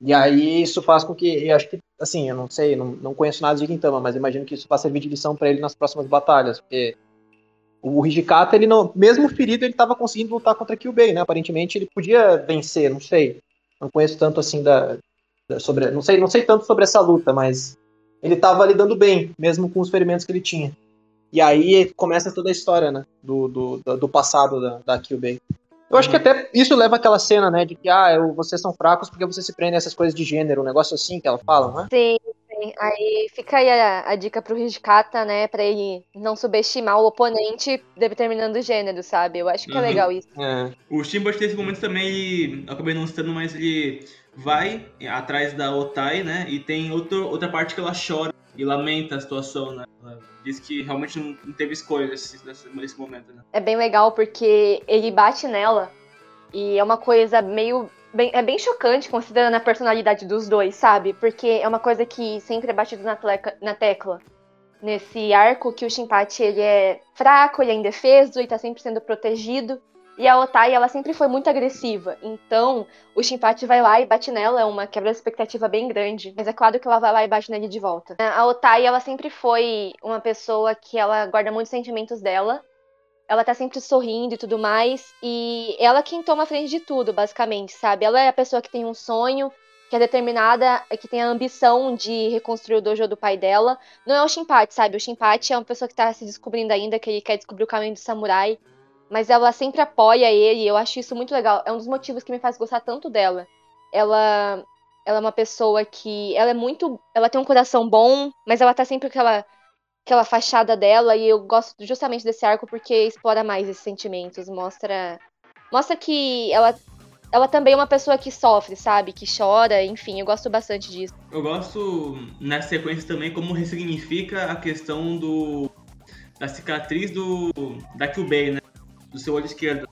E aí isso faz com que, eu acho que, assim, eu não sei, não, não conheço nada de Gintama, mas imagino que isso vai servir de lição para ele nas próximas batalhas, porque o Hijikata, ele não, mesmo ferido, ele estava conseguindo lutar contra Kyubei, né? Aparentemente ele podia vencer, não sei. Não conheço tanto assim da sobre, não sei, não sei tanto sobre essa luta, mas ele estava lidando bem, mesmo com os ferimentos que ele tinha. E aí começa toda a história, né, do, do, do passado da, da Kyubei. Eu acho que até isso leva àquela cena, né, de que, ah, eu, vocês são fracos porque vocês se prendem a essas coisas de gênero, um negócio assim que ela fala, não é? Sim, sim. Aí fica aí a, a dica pro Hijikata, né, pra ele não subestimar o oponente determinando o gênero, sabe? Eu acho que é Uhum. legal isso. É. O Steamboat nesse momento também, ele, eu acabei não citando, mas ele vai atrás da Otai, né? E tem outro, outra parte que ela chora e lamenta a situação, né? Ela diz que realmente não, teve escolha nesse, nesse, nesse momento, né? É bem legal porque ele bate nela e é uma coisa meio. Bem, é bem chocante considerando a personalidade dos dois, sabe? Porque é uma coisa que sempre é batido na, tleca- na tecla. Nesse arco que o Shinpachi ele é fraco, ele é indefeso e tá sempre sendo protegido. E a Otai, ela sempre foi muito agressiva. Então, o Shinpachi vai lá e bate nela, é uma quebra de expectativa bem grande. Mas é claro que ela vai lá e bate nele de volta. A Otai, ela sempre foi uma pessoa que ela guarda muitos sentimentos dela ela tá sempre sorrindo e tudo mais. E ela quem toma a frente de tudo, basicamente, sabe? Ela é a pessoa que tem um sonho, que é determinada, que tem a ambição de reconstruir o dojo do pai dela. Não é o Shinpachi, sabe? O Shinpachi é uma pessoa que tá se descobrindo ainda, que ele quer descobrir o caminho do samurai. Mas ela sempre apoia ele, e eu acho isso muito legal. É um dos motivos que me faz gostar tanto dela. Ela, ela é uma pessoa que. Ela é muito. Ela tem um coração bom, mas ela tá sempre com aquela aquela fachada dela e eu gosto justamente desse arco porque explora mais esses sentimentos, mostra mostra que ela ela também é uma pessoa que sofre, sabe? Que chora, enfim, eu gosto bastante disso. Eu gosto nessa sequência também como ressignifica a questão do da cicatriz do da Kyubei, né? Do seu olho esquerdo.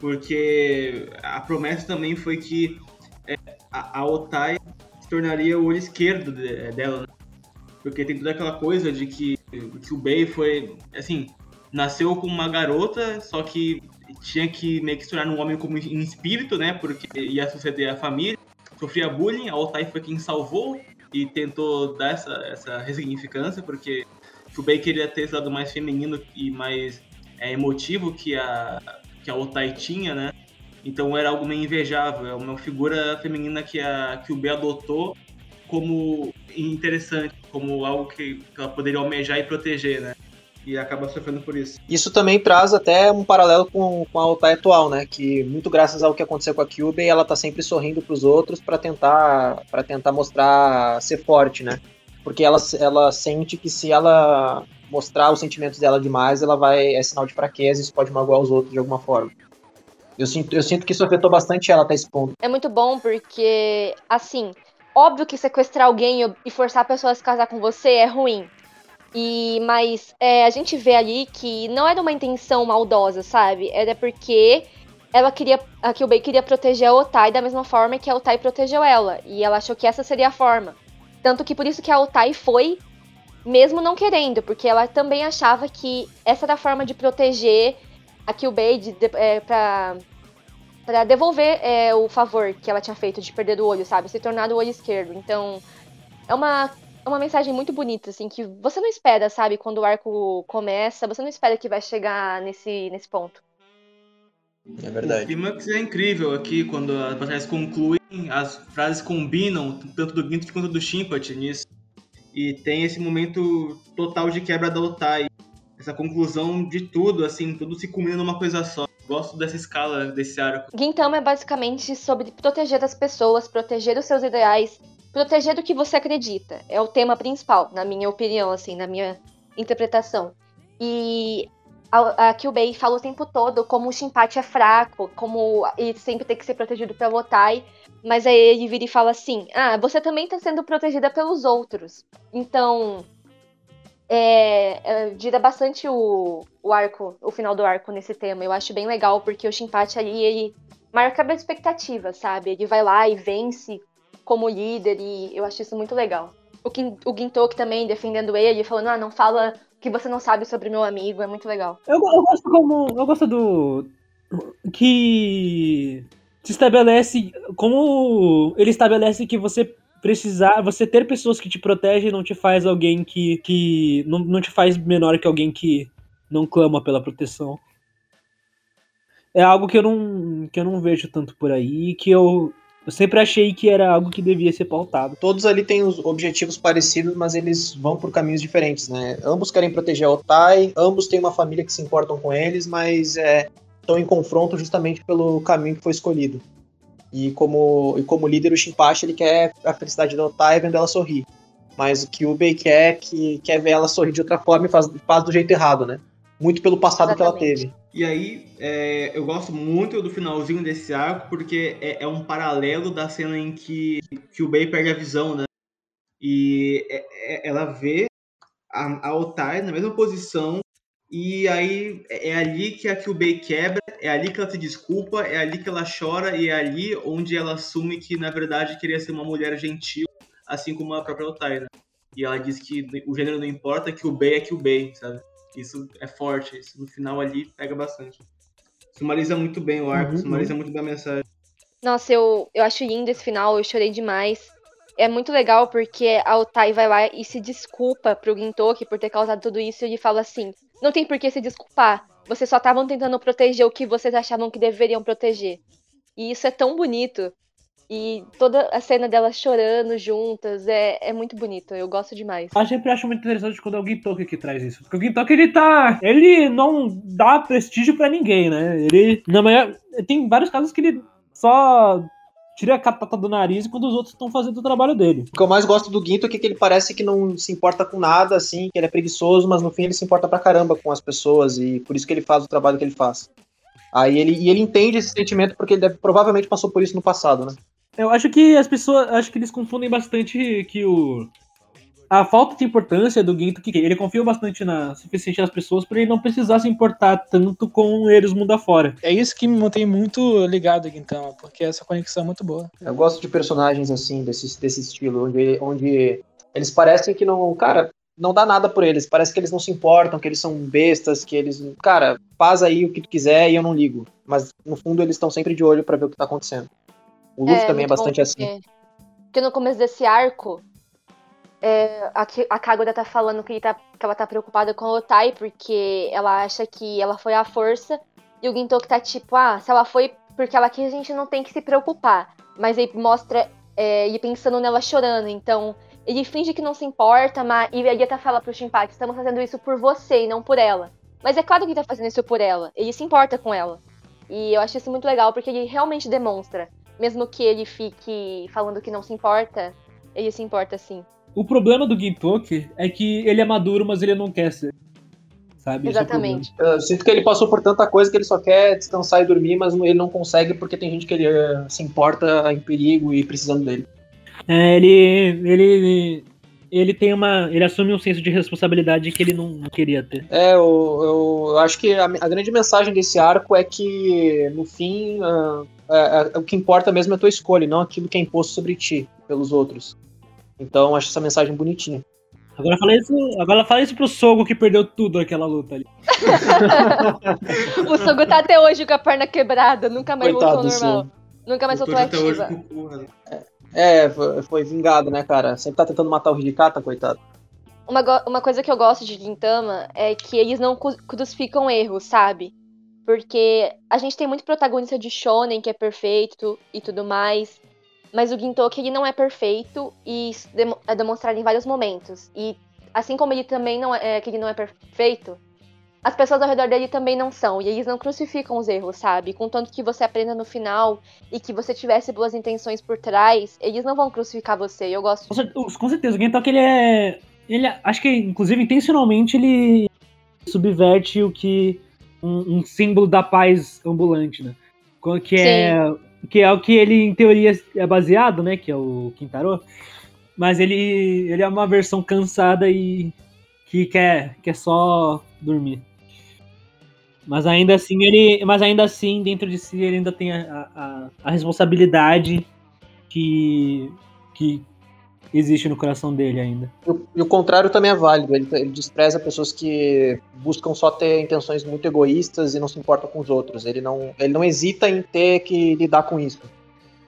Porque a promessa também foi que é, a, a Otai se tornaria o olho esquerdo de- dela, né? Porque tem toda aquela coisa de que o Kyubei foi, assim, nasceu como uma garota, só que tinha que meio que se tornar um homem como em espírito, né? Porque ia suceder a família, sofria bullying, a Otai foi quem salvou e tentou dar essa, essa ressignificância, porque Kyubei queria ter esse lado mais feminino e mais é, emotivo que a, que a Otai tinha, né? Então era algo meio invejável, é uma figura feminina que a Kyubei adotou como interessante, como algo que, que ela poderia almejar e proteger, né? E acaba sofrendo por isso. Isso também traz até um paralelo com, com a Otai atual, né? Que muito graças ao que aconteceu com a Kyubey, ela tá sempre sorrindo pros outros para tentar para tentar mostrar ser forte, né? Porque ela, ela sente que se ela mostrar os sentimentos dela demais, ela vai é sinal de fraqueza isso pode magoar os outros de alguma forma. Eu sinto, eu sinto que isso afetou bastante ela até esse ponto. É muito bom porque, assim, óbvio que sequestrar alguém e forçar a pessoa a se casar com você é ruim. E, mas é, a gente vê ali que não era uma intenção maldosa, sabe? Era porque ela queria. A Kyubei queria proteger a Otai da mesma forma que a Otai protegeu ela. E ela achou que essa seria a forma. Tanto que por isso que a Otai foi, mesmo não querendo, porque ela também achava que essa era a forma de proteger a Kyubei de, de, é, pra, pra devolver é, o favor que ela tinha feito de perder o olho, sabe? Se tornar o olho esquerdo. Então, é uma, é uma mensagem muito bonita, assim, que você não espera, sabe? Quando o arco começa, você não espera que vai chegar nesse, nesse ponto. É O verdade. clímax é incrível aqui, quando as batalhas concluem, as frases combinam, tanto do Gintama quanto do Shinpachi nisso. E tem esse momento total de quebra da Otai. Essa conclusão de tudo, assim, tudo se combina numa coisa só. Gosto dessa escala, desse arco. Gintama é basicamente sobre proteger as pessoas, proteger os seus ideais, proteger do que você acredita. É o tema principal, na minha opinião, assim, na minha interpretação. E a, a Kyubei fala o tempo todo como o Shinpachi é fraco, como ele sempre tem que ser protegido pelo Otai. Mas aí ele vira e fala assim: Ah, você também tá sendo protegida pelos outros. Então. É, é, gira bastante o, o arco, o final do arco nesse tema. Eu acho bem legal, porque o Shinpachi ali, ele marca a expectativa, sabe? Ele vai lá e vence como líder, e eu acho isso muito legal. O, Gin, o também defendendo ele, falando, ah, não fala que você não sabe sobre meu amigo, é muito legal. Eu, eu gosto como. Eu gosto do. Que se estabelece. Como ele estabelece que você precisar. Você ter pessoas que te protegem não te faz alguém que. que não, não te faz menor que alguém que não clama pela proteção. É algo que eu não, que eu não vejo tanto por aí, que eu, eu sempre achei que era algo que devia ser pautado. Todos ali têm os objetivos parecidos, mas eles vão por caminhos diferentes, né? Ambos querem proteger a Otai, ambos têm uma família que se importam com eles, mas é, estão em confronto justamente pelo caminho que foi escolhido. E como, e como líder, o Shinpachi ele quer a felicidade da Otai vendo ela sorrir. Mas o Kyubei quer, que, quer ver ela sorrir de outra forma e faz, faz do jeito errado, né? Muito pelo passado que ela Exatamente. teve. E aí, é, eu gosto muito do finalzinho desse arco, porque é, é um paralelo da cena em que, que o Bey perde a visão, né? E é- é- ela vê a, a na mesma posição, e aí é é ali que a Kyubei quebra, é ali que ela se desculpa, é ali que ela chora, e é ali onde ela assume que, na verdade, queria ser uma mulher gentil, assim como a própria Otai, né? E ela diz que o gênero não importa, que o Bey é que o Bey, sabe? Isso é forte, isso no final ali pega bastante. Sumariza muito bem o arco, Uhum, sumariza muito bem a mensagem. Nossa, eu, eu acho lindo esse final, eu chorei demais. É muito legal porque a Otai vai lá e se desculpa pro Gintoki por ter causado tudo isso e ele fala assim: não tem por que se desculpar. Vocês só estavam tentando proteger o que vocês achavam que deveriam proteger. E isso é tão bonito. E toda a cena delas chorando juntas é, é muito bonito. Eu gosto demais. Eu sempre acho muito interessante quando é o Gintoki que traz isso. Porque o Gintoki, ele tá. Ele não dá prestígio pra ninguém, né? Ele. Na maior, tem vários casos que ele só tira a catata do nariz quando os outros estão fazendo o trabalho dele. O que eu mais gosto do Ginto é que ele parece que não se importa com nada, assim, que ele é preguiçoso, mas no fim ele se importa pra caramba com as pessoas e por isso que ele faz o trabalho que ele faz. Aí ele, e ele entende esse sentimento porque ele deve, provavelmente passou por isso no passado, né? Eu acho que as pessoas. Acho que eles confundem bastante que o. A falta de importância do Ginto, que ele confia bastante na suficiente nas pessoas para ele não precisar se importar tanto com eles mundo afora. É isso que me mantém muito ligado aqui, então, porque essa conexão é muito boa. Eu gosto de personagens assim, desse, desse estilo, onde, onde eles parecem que não. Cara, não dá nada por eles. Parece que eles não se importam, que eles são bestas, que eles. Cara, faz aí o que tu quiser e eu não ligo. Mas no fundo eles estão sempre de olho pra ver o que tá acontecendo. O Luffy também é muito bom bastante assim. porque- Porque no começo desse arco, é, a, a Kaguya tá falando que, ele tá- que ela tá preocupada com a Otai, porque ela acha que ela foi à força, e o Gintoki tá tipo, ah, se ela foi porque ela quis, a gente não tem que se preocupar. Mas aí mostra é, ele pensando nela chorando, então ele finge que não se importa, mas e aí até fala pro Shinpachi, estamos fazendo isso por você e não por ela. Mas é claro que ele tá fazendo isso por ela, ele se importa com ela. E eu acho isso muito legal, porque ele realmente demonstra mesmo que ele fique falando que não se importa, ele se importa sim. O problema do Gintoki é que ele é maduro, mas ele não quer ser. Sabe? É Exatamente. Eu sinto que ele passou por tanta coisa que ele só quer descansar e dormir, mas ele não consegue porque tem gente que ele eh, se importa em perigo e precisando dele. É, ele, ele, ele tem uma, ele assume um senso de responsabilidade que ele não, não queria ter. É, eu, eu, acho que a, a grande mensagem desse arco é que, no fim, é- é- o que importa mesmo é a tua escolha, não aquilo que é imposto sobre ti pelos outros. Então, acho essa mensagem bonitinha. Agora fala isso, agora fala isso pro Sogo que perdeu tudo aquela luta ali. o Sogo tá até hoje com a perna quebrada, nunca mais Coitado voltou ao normal. Nunca mais voltou até hoje É, foi, foi vingado, né, cara? Sempre tá tentando matar o Hidikata, coitado. Uma, uma coisa que eu gosto de Gintama é que eles não crucificam erros, sabe? Porque a gente tem muito protagonista de shonen que é perfeito e tudo mais. Mas o Gintoki, ele não é perfeito e isso é demonstrado em vários momentos. E assim como ele também não é, que ele não é perfeito, as pessoas ao redor dele também não são. E eles não crucificam os erros, sabe? Contanto que você aprenda no final e que você tivesse boas intenções por trás, eles não vão crucificar você. Eu gosto Com cer- Com certeza, o Gentok ele é. Ele é- acho que, inclusive, intencionalmente ele subverte o que. Um, um símbolo da paz ambulante, né? Que é, que é o que ele, em teoria, é baseado, né? Que é o Quintaro. Mas ele, ele é uma versão cansada e que quer, quer só dormir. Mas ainda assim, ele. Mas ainda assim, dentro de si, ele ainda tem a, a, a responsabilidade que, que existe no coração dele ainda. E o, e o contrário também é válido. Ele, ele despreza pessoas que buscam só ter intenções muito egoístas e não se importam com os outros. Ele não, ele não hesita em ter que lidar com isso.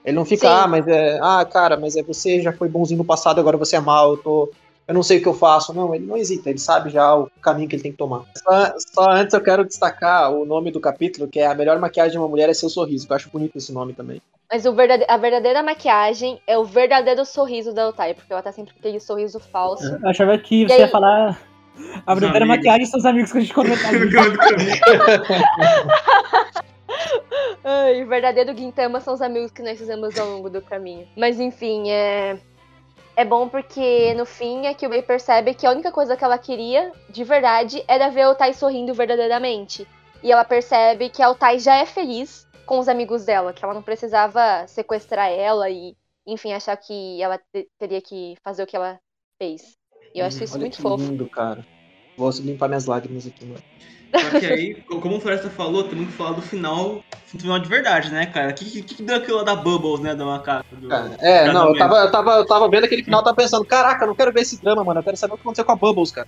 Ele não fica, Sim. ah, mas é. Ah, cara, mas é você já foi bonzinho no passado, agora você é mal, eu tô. Eu não sei o que eu faço. Não, ele não hesita, ele sabe já o caminho que ele tem que tomar. Só, só antes eu quero destacar o nome do capítulo, que é A Melhor Maquiagem de uma Mulher é Seu Sorriso, que eu acho bonito esse nome também. Mas o verdade- a verdadeira maquiagem é o verdadeiro sorriso da Otai, porque ela tá sempre com aquele sorriso falso. Eu achava que E você aí- ia falar a verdadeira maquiagem são os amigos que a gente comentou. Ai, o verdadeiro Gintama são os amigos que nós fizemos ao longo do caminho. Mas enfim, é. É bom porque no fim a Kyubei percebe que a única coisa que ela queria, de verdade, era ver a Otai sorrindo verdadeiramente. E ela percebe que a Otai já é feliz com os amigos dela, que ela não precisava sequestrar ela e, enfim, achar que ela te- teria que fazer o que ela fez. E eu acho isso Olha muito que fofo. lindo, cara. Vou limpar minhas lágrimas aqui, mano. Só que aí, co- como o Floresta falou, temos que falar do final, do final de verdade, né, cara? O que, que, que deu aquilo lá da Bubbles, né, da macaca? Do... É, não, eu tava, eu, tava, eu tava vendo aquele final, tava pensando, caraca, eu não quero ver esse drama, mano. Eu quero saber o que aconteceu com a Bubbles, cara.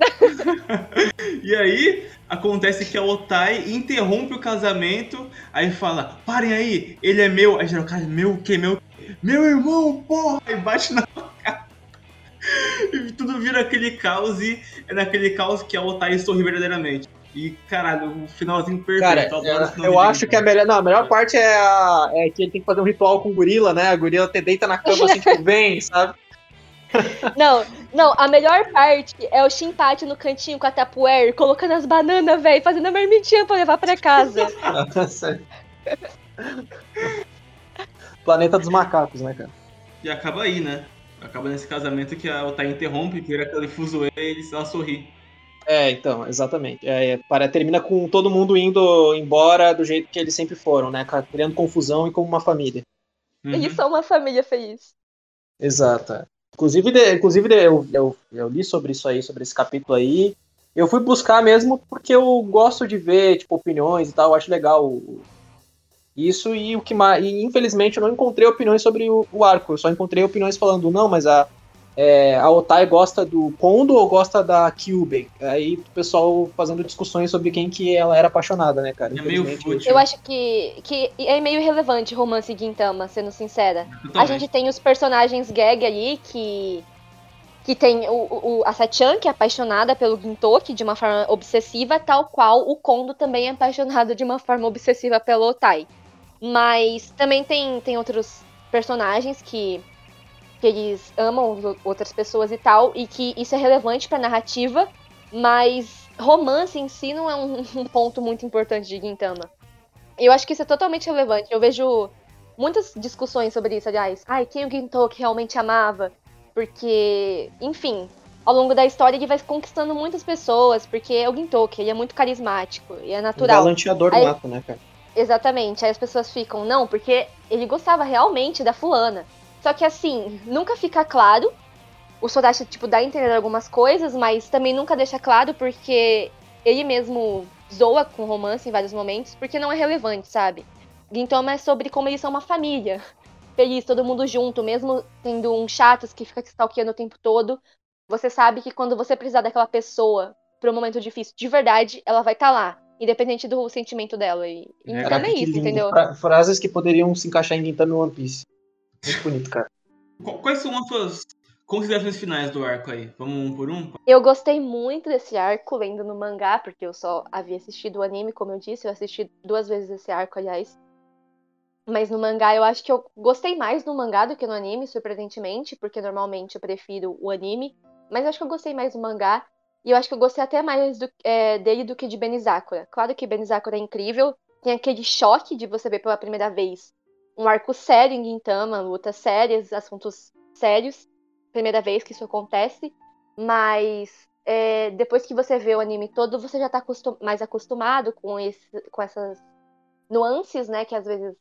E aí, acontece que a Otai interrompe o casamento, aí fala, parem aí, ele é meu. Aí geral, cara, meu o quê? Meu? Meu irmão, porra! E bate na cara. E tudo vira aquele caos e é naquele caos que a Otai sorri verdadeiramente. E, caralho, o finalzinho perfeito. Cara, o eu, eu acho que a melhor, não, a melhor parte é, a- é que ele tem que fazer um ritual com o gorila, né? A gorila te deita na cama assim, tipo, vem, sabe? Não, não, a melhor parte é o Shinpachi no cantinho com a Tupperware, colocando as bananas, velho, fazendo a marmitinha pra levar pra casa. Planeta dos macacos, né, cara? E acaba aí, né? Acaba nesse casamento que a Otai interrompe, vira aquele fuzuê e eles- ela sorri. É, então, exatamente. É, é, para, termina com todo mundo indo embora do jeito que eles sempre foram, né? Criando confusão e como uma família. Uhum. Eles são uma família feliz. Exato. Inclusive, de- inclusive de- eu, eu, eu li sobre isso aí, sobre esse capítulo aí. Eu fui buscar mesmo porque eu gosto de ver, tipo, opiniões e tal, eu acho legal o- isso e o que mais. E infelizmente eu não encontrei opiniões sobre o, o arco. Eu só encontrei opiniões falando, não, mas a, é, a Otai gosta do Kondo ou gosta da Kyubei? Aí o pessoal fazendo discussões sobre quem que ela era apaixonada, né, cara? É meio fútil. Eu acho que, que é meio irrelevante romance Gintama, sendo sincera. A gente tem os personagens gag ali que. Que tem o, o- a Sachan, que é apaixonada pelo Gintoki de uma forma obsessiva, tal qual o Kondo também é apaixonado de uma forma obsessiva pelo Otai. Mas também tem, tem outros personagens que, que eles amam outras pessoas e tal, e que isso é relevante pra narrativa, mas romance em si não é um, um ponto muito importante de Gintama. Eu acho que isso é totalmente relevante. Eu vejo muitas discussões sobre isso, aliás. Ai, quem o Gintoki realmente amava? Porque, enfim, ao longo da história ele vai conquistando muitas pessoas, porque é o Gintoki, ele é muito carismático e é Um natural. galanteador Aí- nato, né, cara? Exatamente. Aí as pessoas ficam, não, porque ele gostava realmente da fulana. Só que assim, nunca fica claro. O Sodashi, tipo, dá a entender algumas coisas, mas também nunca deixa claro porque ele mesmo zoa com romance em vários momentos, porque não é relevante, sabe? Gintama é sobre como eles são uma família. Feliz, todo mundo junto, mesmo tendo um chatos que fica stalkeando o tempo todo. Você sabe que quando você precisar daquela pessoa pra um momento difícil de verdade, ela vai estar lá. Independente do sentimento dela. E É, então Caraca, é que isso, lindo. entendeu? Fra- frases que poderiam se encaixar em Gintama e One Piece. Muito bonito, cara. Qu- Quais são as suas, Considerações finais do arco aí. Vamos um por um? Eu gostei muito desse arco, lendo no mangá, porque eu só havia assistido o anime, como eu disse. Eu assisti duas vezes esse arco, aliás. Mas no mangá eu acho que eu gostei mais do mangá do que no anime, surpreendentemente, porque normalmente eu prefiro o anime. Mas eu acho que eu gostei mais do mangá. E eu acho que eu gostei até mais do, é, dele do que de Benizakura. Claro que Benizakura é incrível. Tem aquele choque de você ver pela primeira vez um arco sério em Gintama, lutas sérias, assuntos sérios primeira vez que isso acontece, mas é, depois que você vê o anime todo, você já tá acostum mais acostumado com, esse, com essas nuances, né? Que às vezes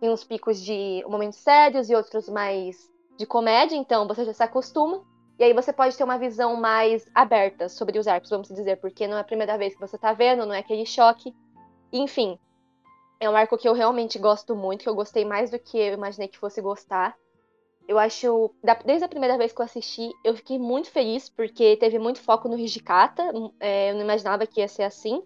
tem uns picos de momentos sérios e outros mais de comédia, então você já se acostuma. E aí você pode ter uma visão mais aberta sobre os arcos, vamos dizer, porque não é a primeira vez que você tá vendo, não é aquele choque. Enfim, é um arco que eu realmente gosto muito, que eu gostei mais do que eu imaginei que fosse gostar. Eu acho, desde a primeira vez que eu assisti, eu fiquei muito feliz porque teve muito foco no Hijikata. É, eu não imaginava que ia ser assim.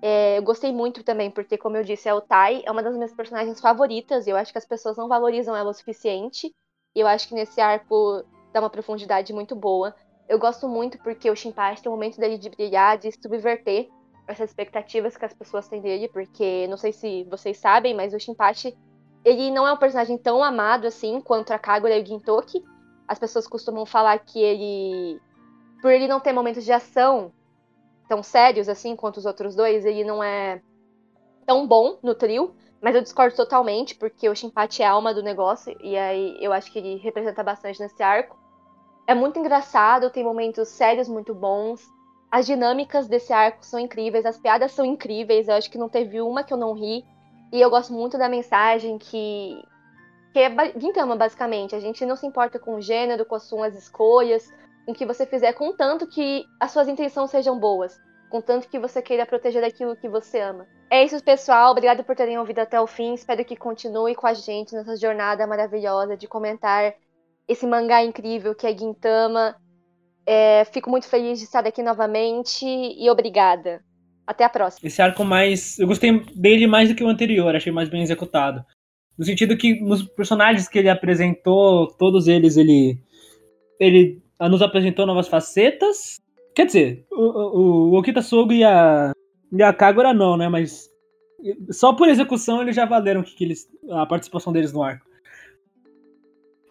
É, eu gostei muito também porque, como eu disse, a Tai é uma das minhas personagens favoritas. E eu acho que as pessoas não valorizam ela o suficiente. E eu acho que nesse arco dá uma profundidade muito boa. Eu gosto muito porque o Shinpachi tem um momento dele de brilhar, de subverter essas expectativas que as pessoas têm dele, porque não sei se vocês sabem, mas o Shinpachi ele não é um personagem tão amado assim quanto a Kagura e o Gintoki. As pessoas costumam falar que ele. Por ele não ter momentos de ação tão sérios assim quanto os outros dois, ele não é tão bom no trio. Mas eu discordo totalmente, porque o Shinpachi é a alma do negócio, e aí eu acho que ele representa bastante nesse arco. É muito engraçado, tem momentos sérios muito bons. As dinâmicas desse arco são incríveis, as piadas são incríveis, eu acho que não teve uma que eu não ri. E eu gosto muito da mensagem que, que é Gintama, basicamente. A gente não se importa com o gênero, com as suas escolhas, com o que você fizer, contanto que as suas intenções sejam boas. Contanto que você queira proteger daquilo que você ama. É isso, pessoal. Obrigada por terem ouvido até o fim. Espero que continue com a gente nessa jornada maravilhosa de comentar esse mangá incrível que é Gintama. É, fico muito feliz de estar aqui novamente e obrigada. Até a próxima. Esse arco mais. Eu gostei dele mais do que o anterior, achei mais bem executado. No sentido que nos personagens que ele apresentou, todos eles, ele. Ele nos apresentou novas facetas. Quer dizer, o, o, o Okita Sogo e a. E a Kagura não, né? Mas. Só por execução eles já valeram que, que eles, a participação deles no arco.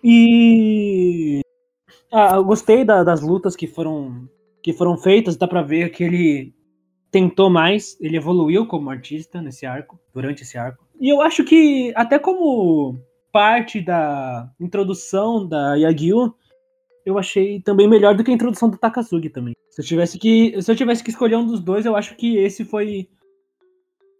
E. Ah, eu gostei da, das lutas que foram, que foram feitas, dá pra ver que ele tentou mais, ele evoluiu como artista nesse arco, durante esse arco. E eu acho que, até como parte da introdução da Yagyu, eu achei também melhor do que a introdução do Takasugi também. Se eu tivesse que, se eu tivesse que escolher um dos dois, eu acho que esse foi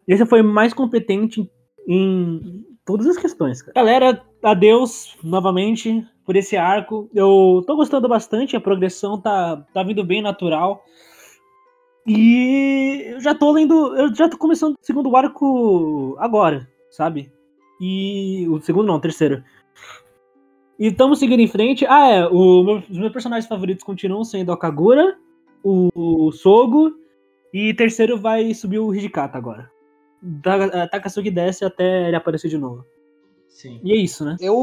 esse foi mais competente em todas as questões. Cara. Galera, adeus novamente por esse arco. Eu tô gostando bastante, a progressão tá, tá vindo bem natural. E eu já tô lendo. Eu já tô começando o segundo arco agora, sabe? E. O segundo não, o terceiro. E estamos seguindo em frente. Ah, é. O, os meus personagens favoritos continuam sendo a Kagura, o, o Sogo. E terceiro vai subir o Hijikata agora. Takasugi desce até ele aparecer de novo. Sim. E é isso, né? Eu,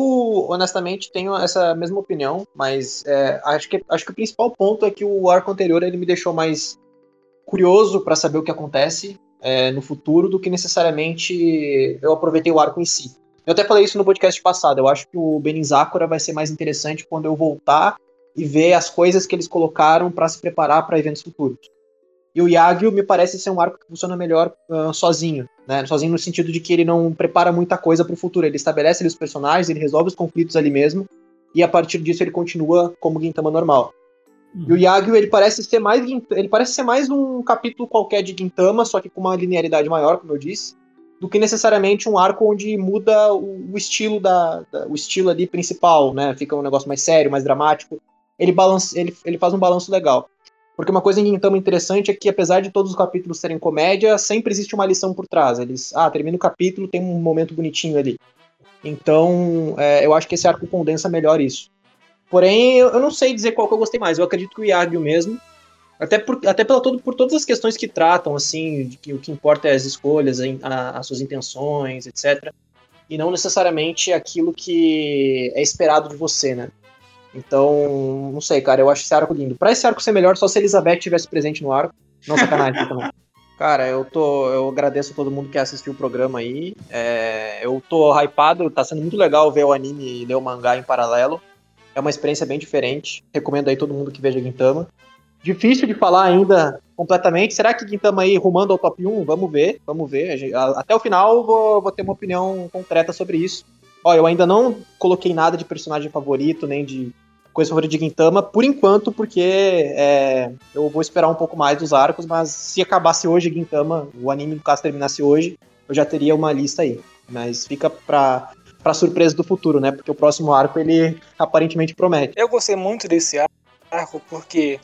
honestamente, tenho essa mesma opinião, mas é, acho, que, acho que o principal ponto é que o arco anterior ele me deixou mais curioso para saber o que acontece é, no futuro do que necessariamente eu aproveitei o arco em si. Eu até falei isso no podcast passado. Eu acho que o Benizakura vai ser mais interessante quando eu voltar e ver as coisas que eles colocaram para se preparar para eventos futuros. E o Yagyu me parece ser um arco que funciona melhor uh, sozinho, né? Sozinho no sentido de que ele não prepara muita coisa para o futuro. Ele estabelece ali os personagens, ele resolve os conflitos ali mesmo, e a partir disso ele continua como Gintama normal. E o Yagyu, ele parece ser mais ele parece ser mais um capítulo qualquer de Gintama, só que com uma linearidade maior, como eu disse, do que necessariamente um arco onde muda o, o estilo da, da, o estilo ali principal, né? Fica um negócio mais sério, mais dramático. Ele balance, ele, ele faz um balanço legal. Porque uma coisa em Gintama interessante é que apesar de todos os capítulos serem comédia, sempre existe uma lição por trás. Eles, ah, termina o capítulo, tem um momento bonitinho ali. Então, é, eu acho que esse arco condensa melhor isso. Porém, eu não sei dizer qual que eu gostei mais. Eu acredito que o Yagyu mesmo. Até, por, até pela, todo, por todas as questões que tratam, assim, de que o que importa é as escolhas, a, as suas intenções, etc. E não necessariamente aquilo que é esperado de você, né? Então, não sei, cara, eu acho esse arco lindo. Pra esse arco ser melhor, só se Elizabeth tivesse presente no arco. Não sacanagem também. Cara, eu tô. Eu agradeço a todo mundo que assistiu o programa aí. É, eu tô hypado, tá sendo muito legal ver o anime e ler o mangá em paralelo. É uma experiência bem diferente. Recomendo aí todo mundo que veja Gintama. Difícil de falar ainda completamente. Será que Gintama aí rumando ao top 1? Vamos ver, vamos ver. Até o final vou, vou ter uma opinião concreta sobre isso. Ó, eu ainda não coloquei nada de personagem favorito, nem de coisa favorita de Gintama, por enquanto, porque é, eu vou esperar um pouco mais dos arcos, mas se acabasse hoje Gintama, o anime no caso terminasse hoje, eu já teria uma lista aí. Mas fica pra, pra surpresa do futuro, né? Porque o próximo arco ele aparentemente promete. Eu gostei muito desse arco porque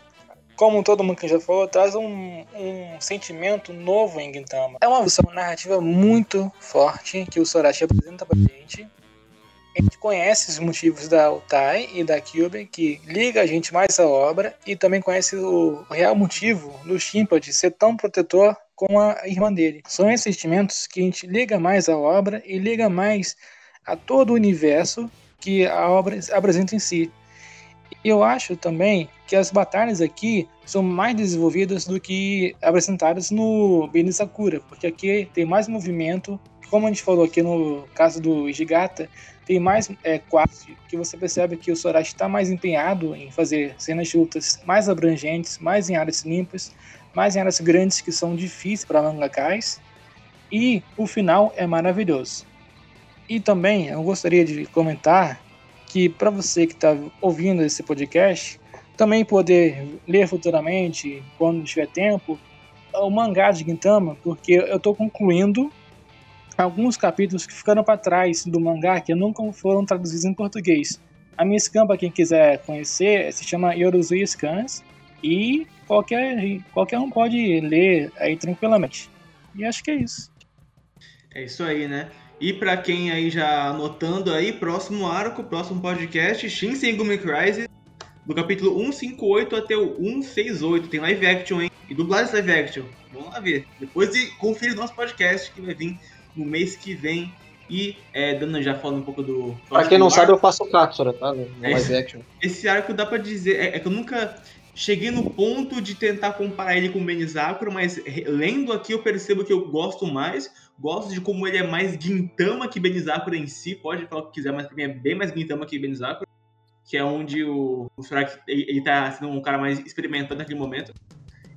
como todo mundo que já falou, traz um, um sentimento novo em Gintama. É uma visão narrativa muito forte que o Sorachi apresenta pra gente. A gente conhece os motivos da Utai e da Kyuben, que liga a gente mais à obra, e também conhece o real motivo do de ser tão protetor com a irmã dele. São esses sentimentos que a gente liga mais à obra e liga mais a todo o universo que a obra apresenta em si. Eu acho também que as batalhas aqui são mais desenvolvidas do que apresentadas no Beni Sakura, porque aqui tem mais movimento, como a gente falou aqui no caso do Gigata, tem mais é, quase que você percebe que o Sorachi está mais empenhado em fazer cenas de lutas mais abrangentes, mais em áreas limpas, mais em áreas grandes que são difíceis para mangakais, e o final é maravilhoso. E também eu gostaria de comentar que para você que está ouvindo esse podcast, também poder ler futuramente, quando tiver tempo, o mangá de Gintama, porque eu estou concluindo alguns capítulos que ficaram para trás do mangá que nunca foram traduzidos em português. A minha scan, para quem quiser conhecer, se chama Yoruzui Scans e qualquer, qualquer um pode ler aí tranquilamente. E acho que é isso. É isso aí, né? E para quem aí já anotando aí, próximo arco, próximo podcast, Shinsengumi Crisis, do capítulo 158 até o 168. Tem live action, hein? E dublagem live action. Vamos lá ver. Depois de conferir nosso podcast que vai vir no mês que vem. E, é, dando já falando um pouco do. Pra quem não arco, sabe, eu faço cápsula, tá? No é, live action. Esse arco dá pra dizer. É, é, que eu nunca cheguei no ponto de tentar comparar ele com o Benizakura, mas lendo aqui eu percebo que eu gosto mais. Gosto de como ele é mais Gintama que Benizakura em si. Pode falar o que quiser, mas pra mim é bem mais Gintama que Benizakura. Que é onde o, o Soraki, ele, ele tá sendo um cara mais experimentado naquele momento.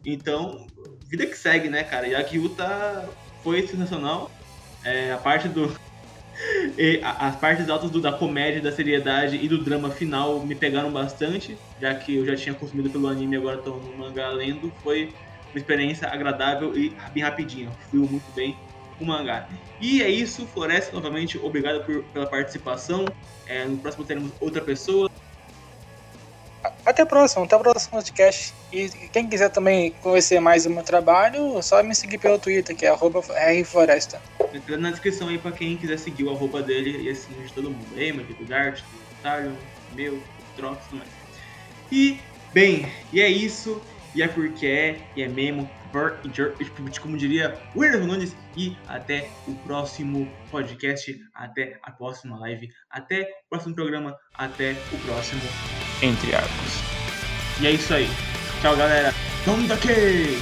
Então, vida que segue, né, cara? E a Kyuta foi sensacional. É, a parte do. as partes altas do, da comédia, da seriedade e do drama final me pegaram bastante, já que eu já tinha consumido pelo anime agora estou no mangá lendo. Foi uma experiência agradável e bem rapidinho. Fui muito bem o mangá. E é isso, Floresta, novamente, obrigado por, pela participação. É, no próximo teremos outra pessoa. Até o próximo, até o próximo podcast. E quem quiser também conhecer mais do meu trabalho, só me seguir pelo Twitter, que é rfloresta. Entrando na descrição aí pra quem quiser seguir o arroba dele e assim de todo mundo. Meu do Dart, do Otário, meu, Trox, tudo mais. E, bem, e é isso. E é porque é, e é mesmo. Como diria William Nunes. E até o próximo podcast. Até a próxima live. Até o próximo programa. Até o próximo Entre Arcos. E é isso aí. Tchau, galera. Toma daqui!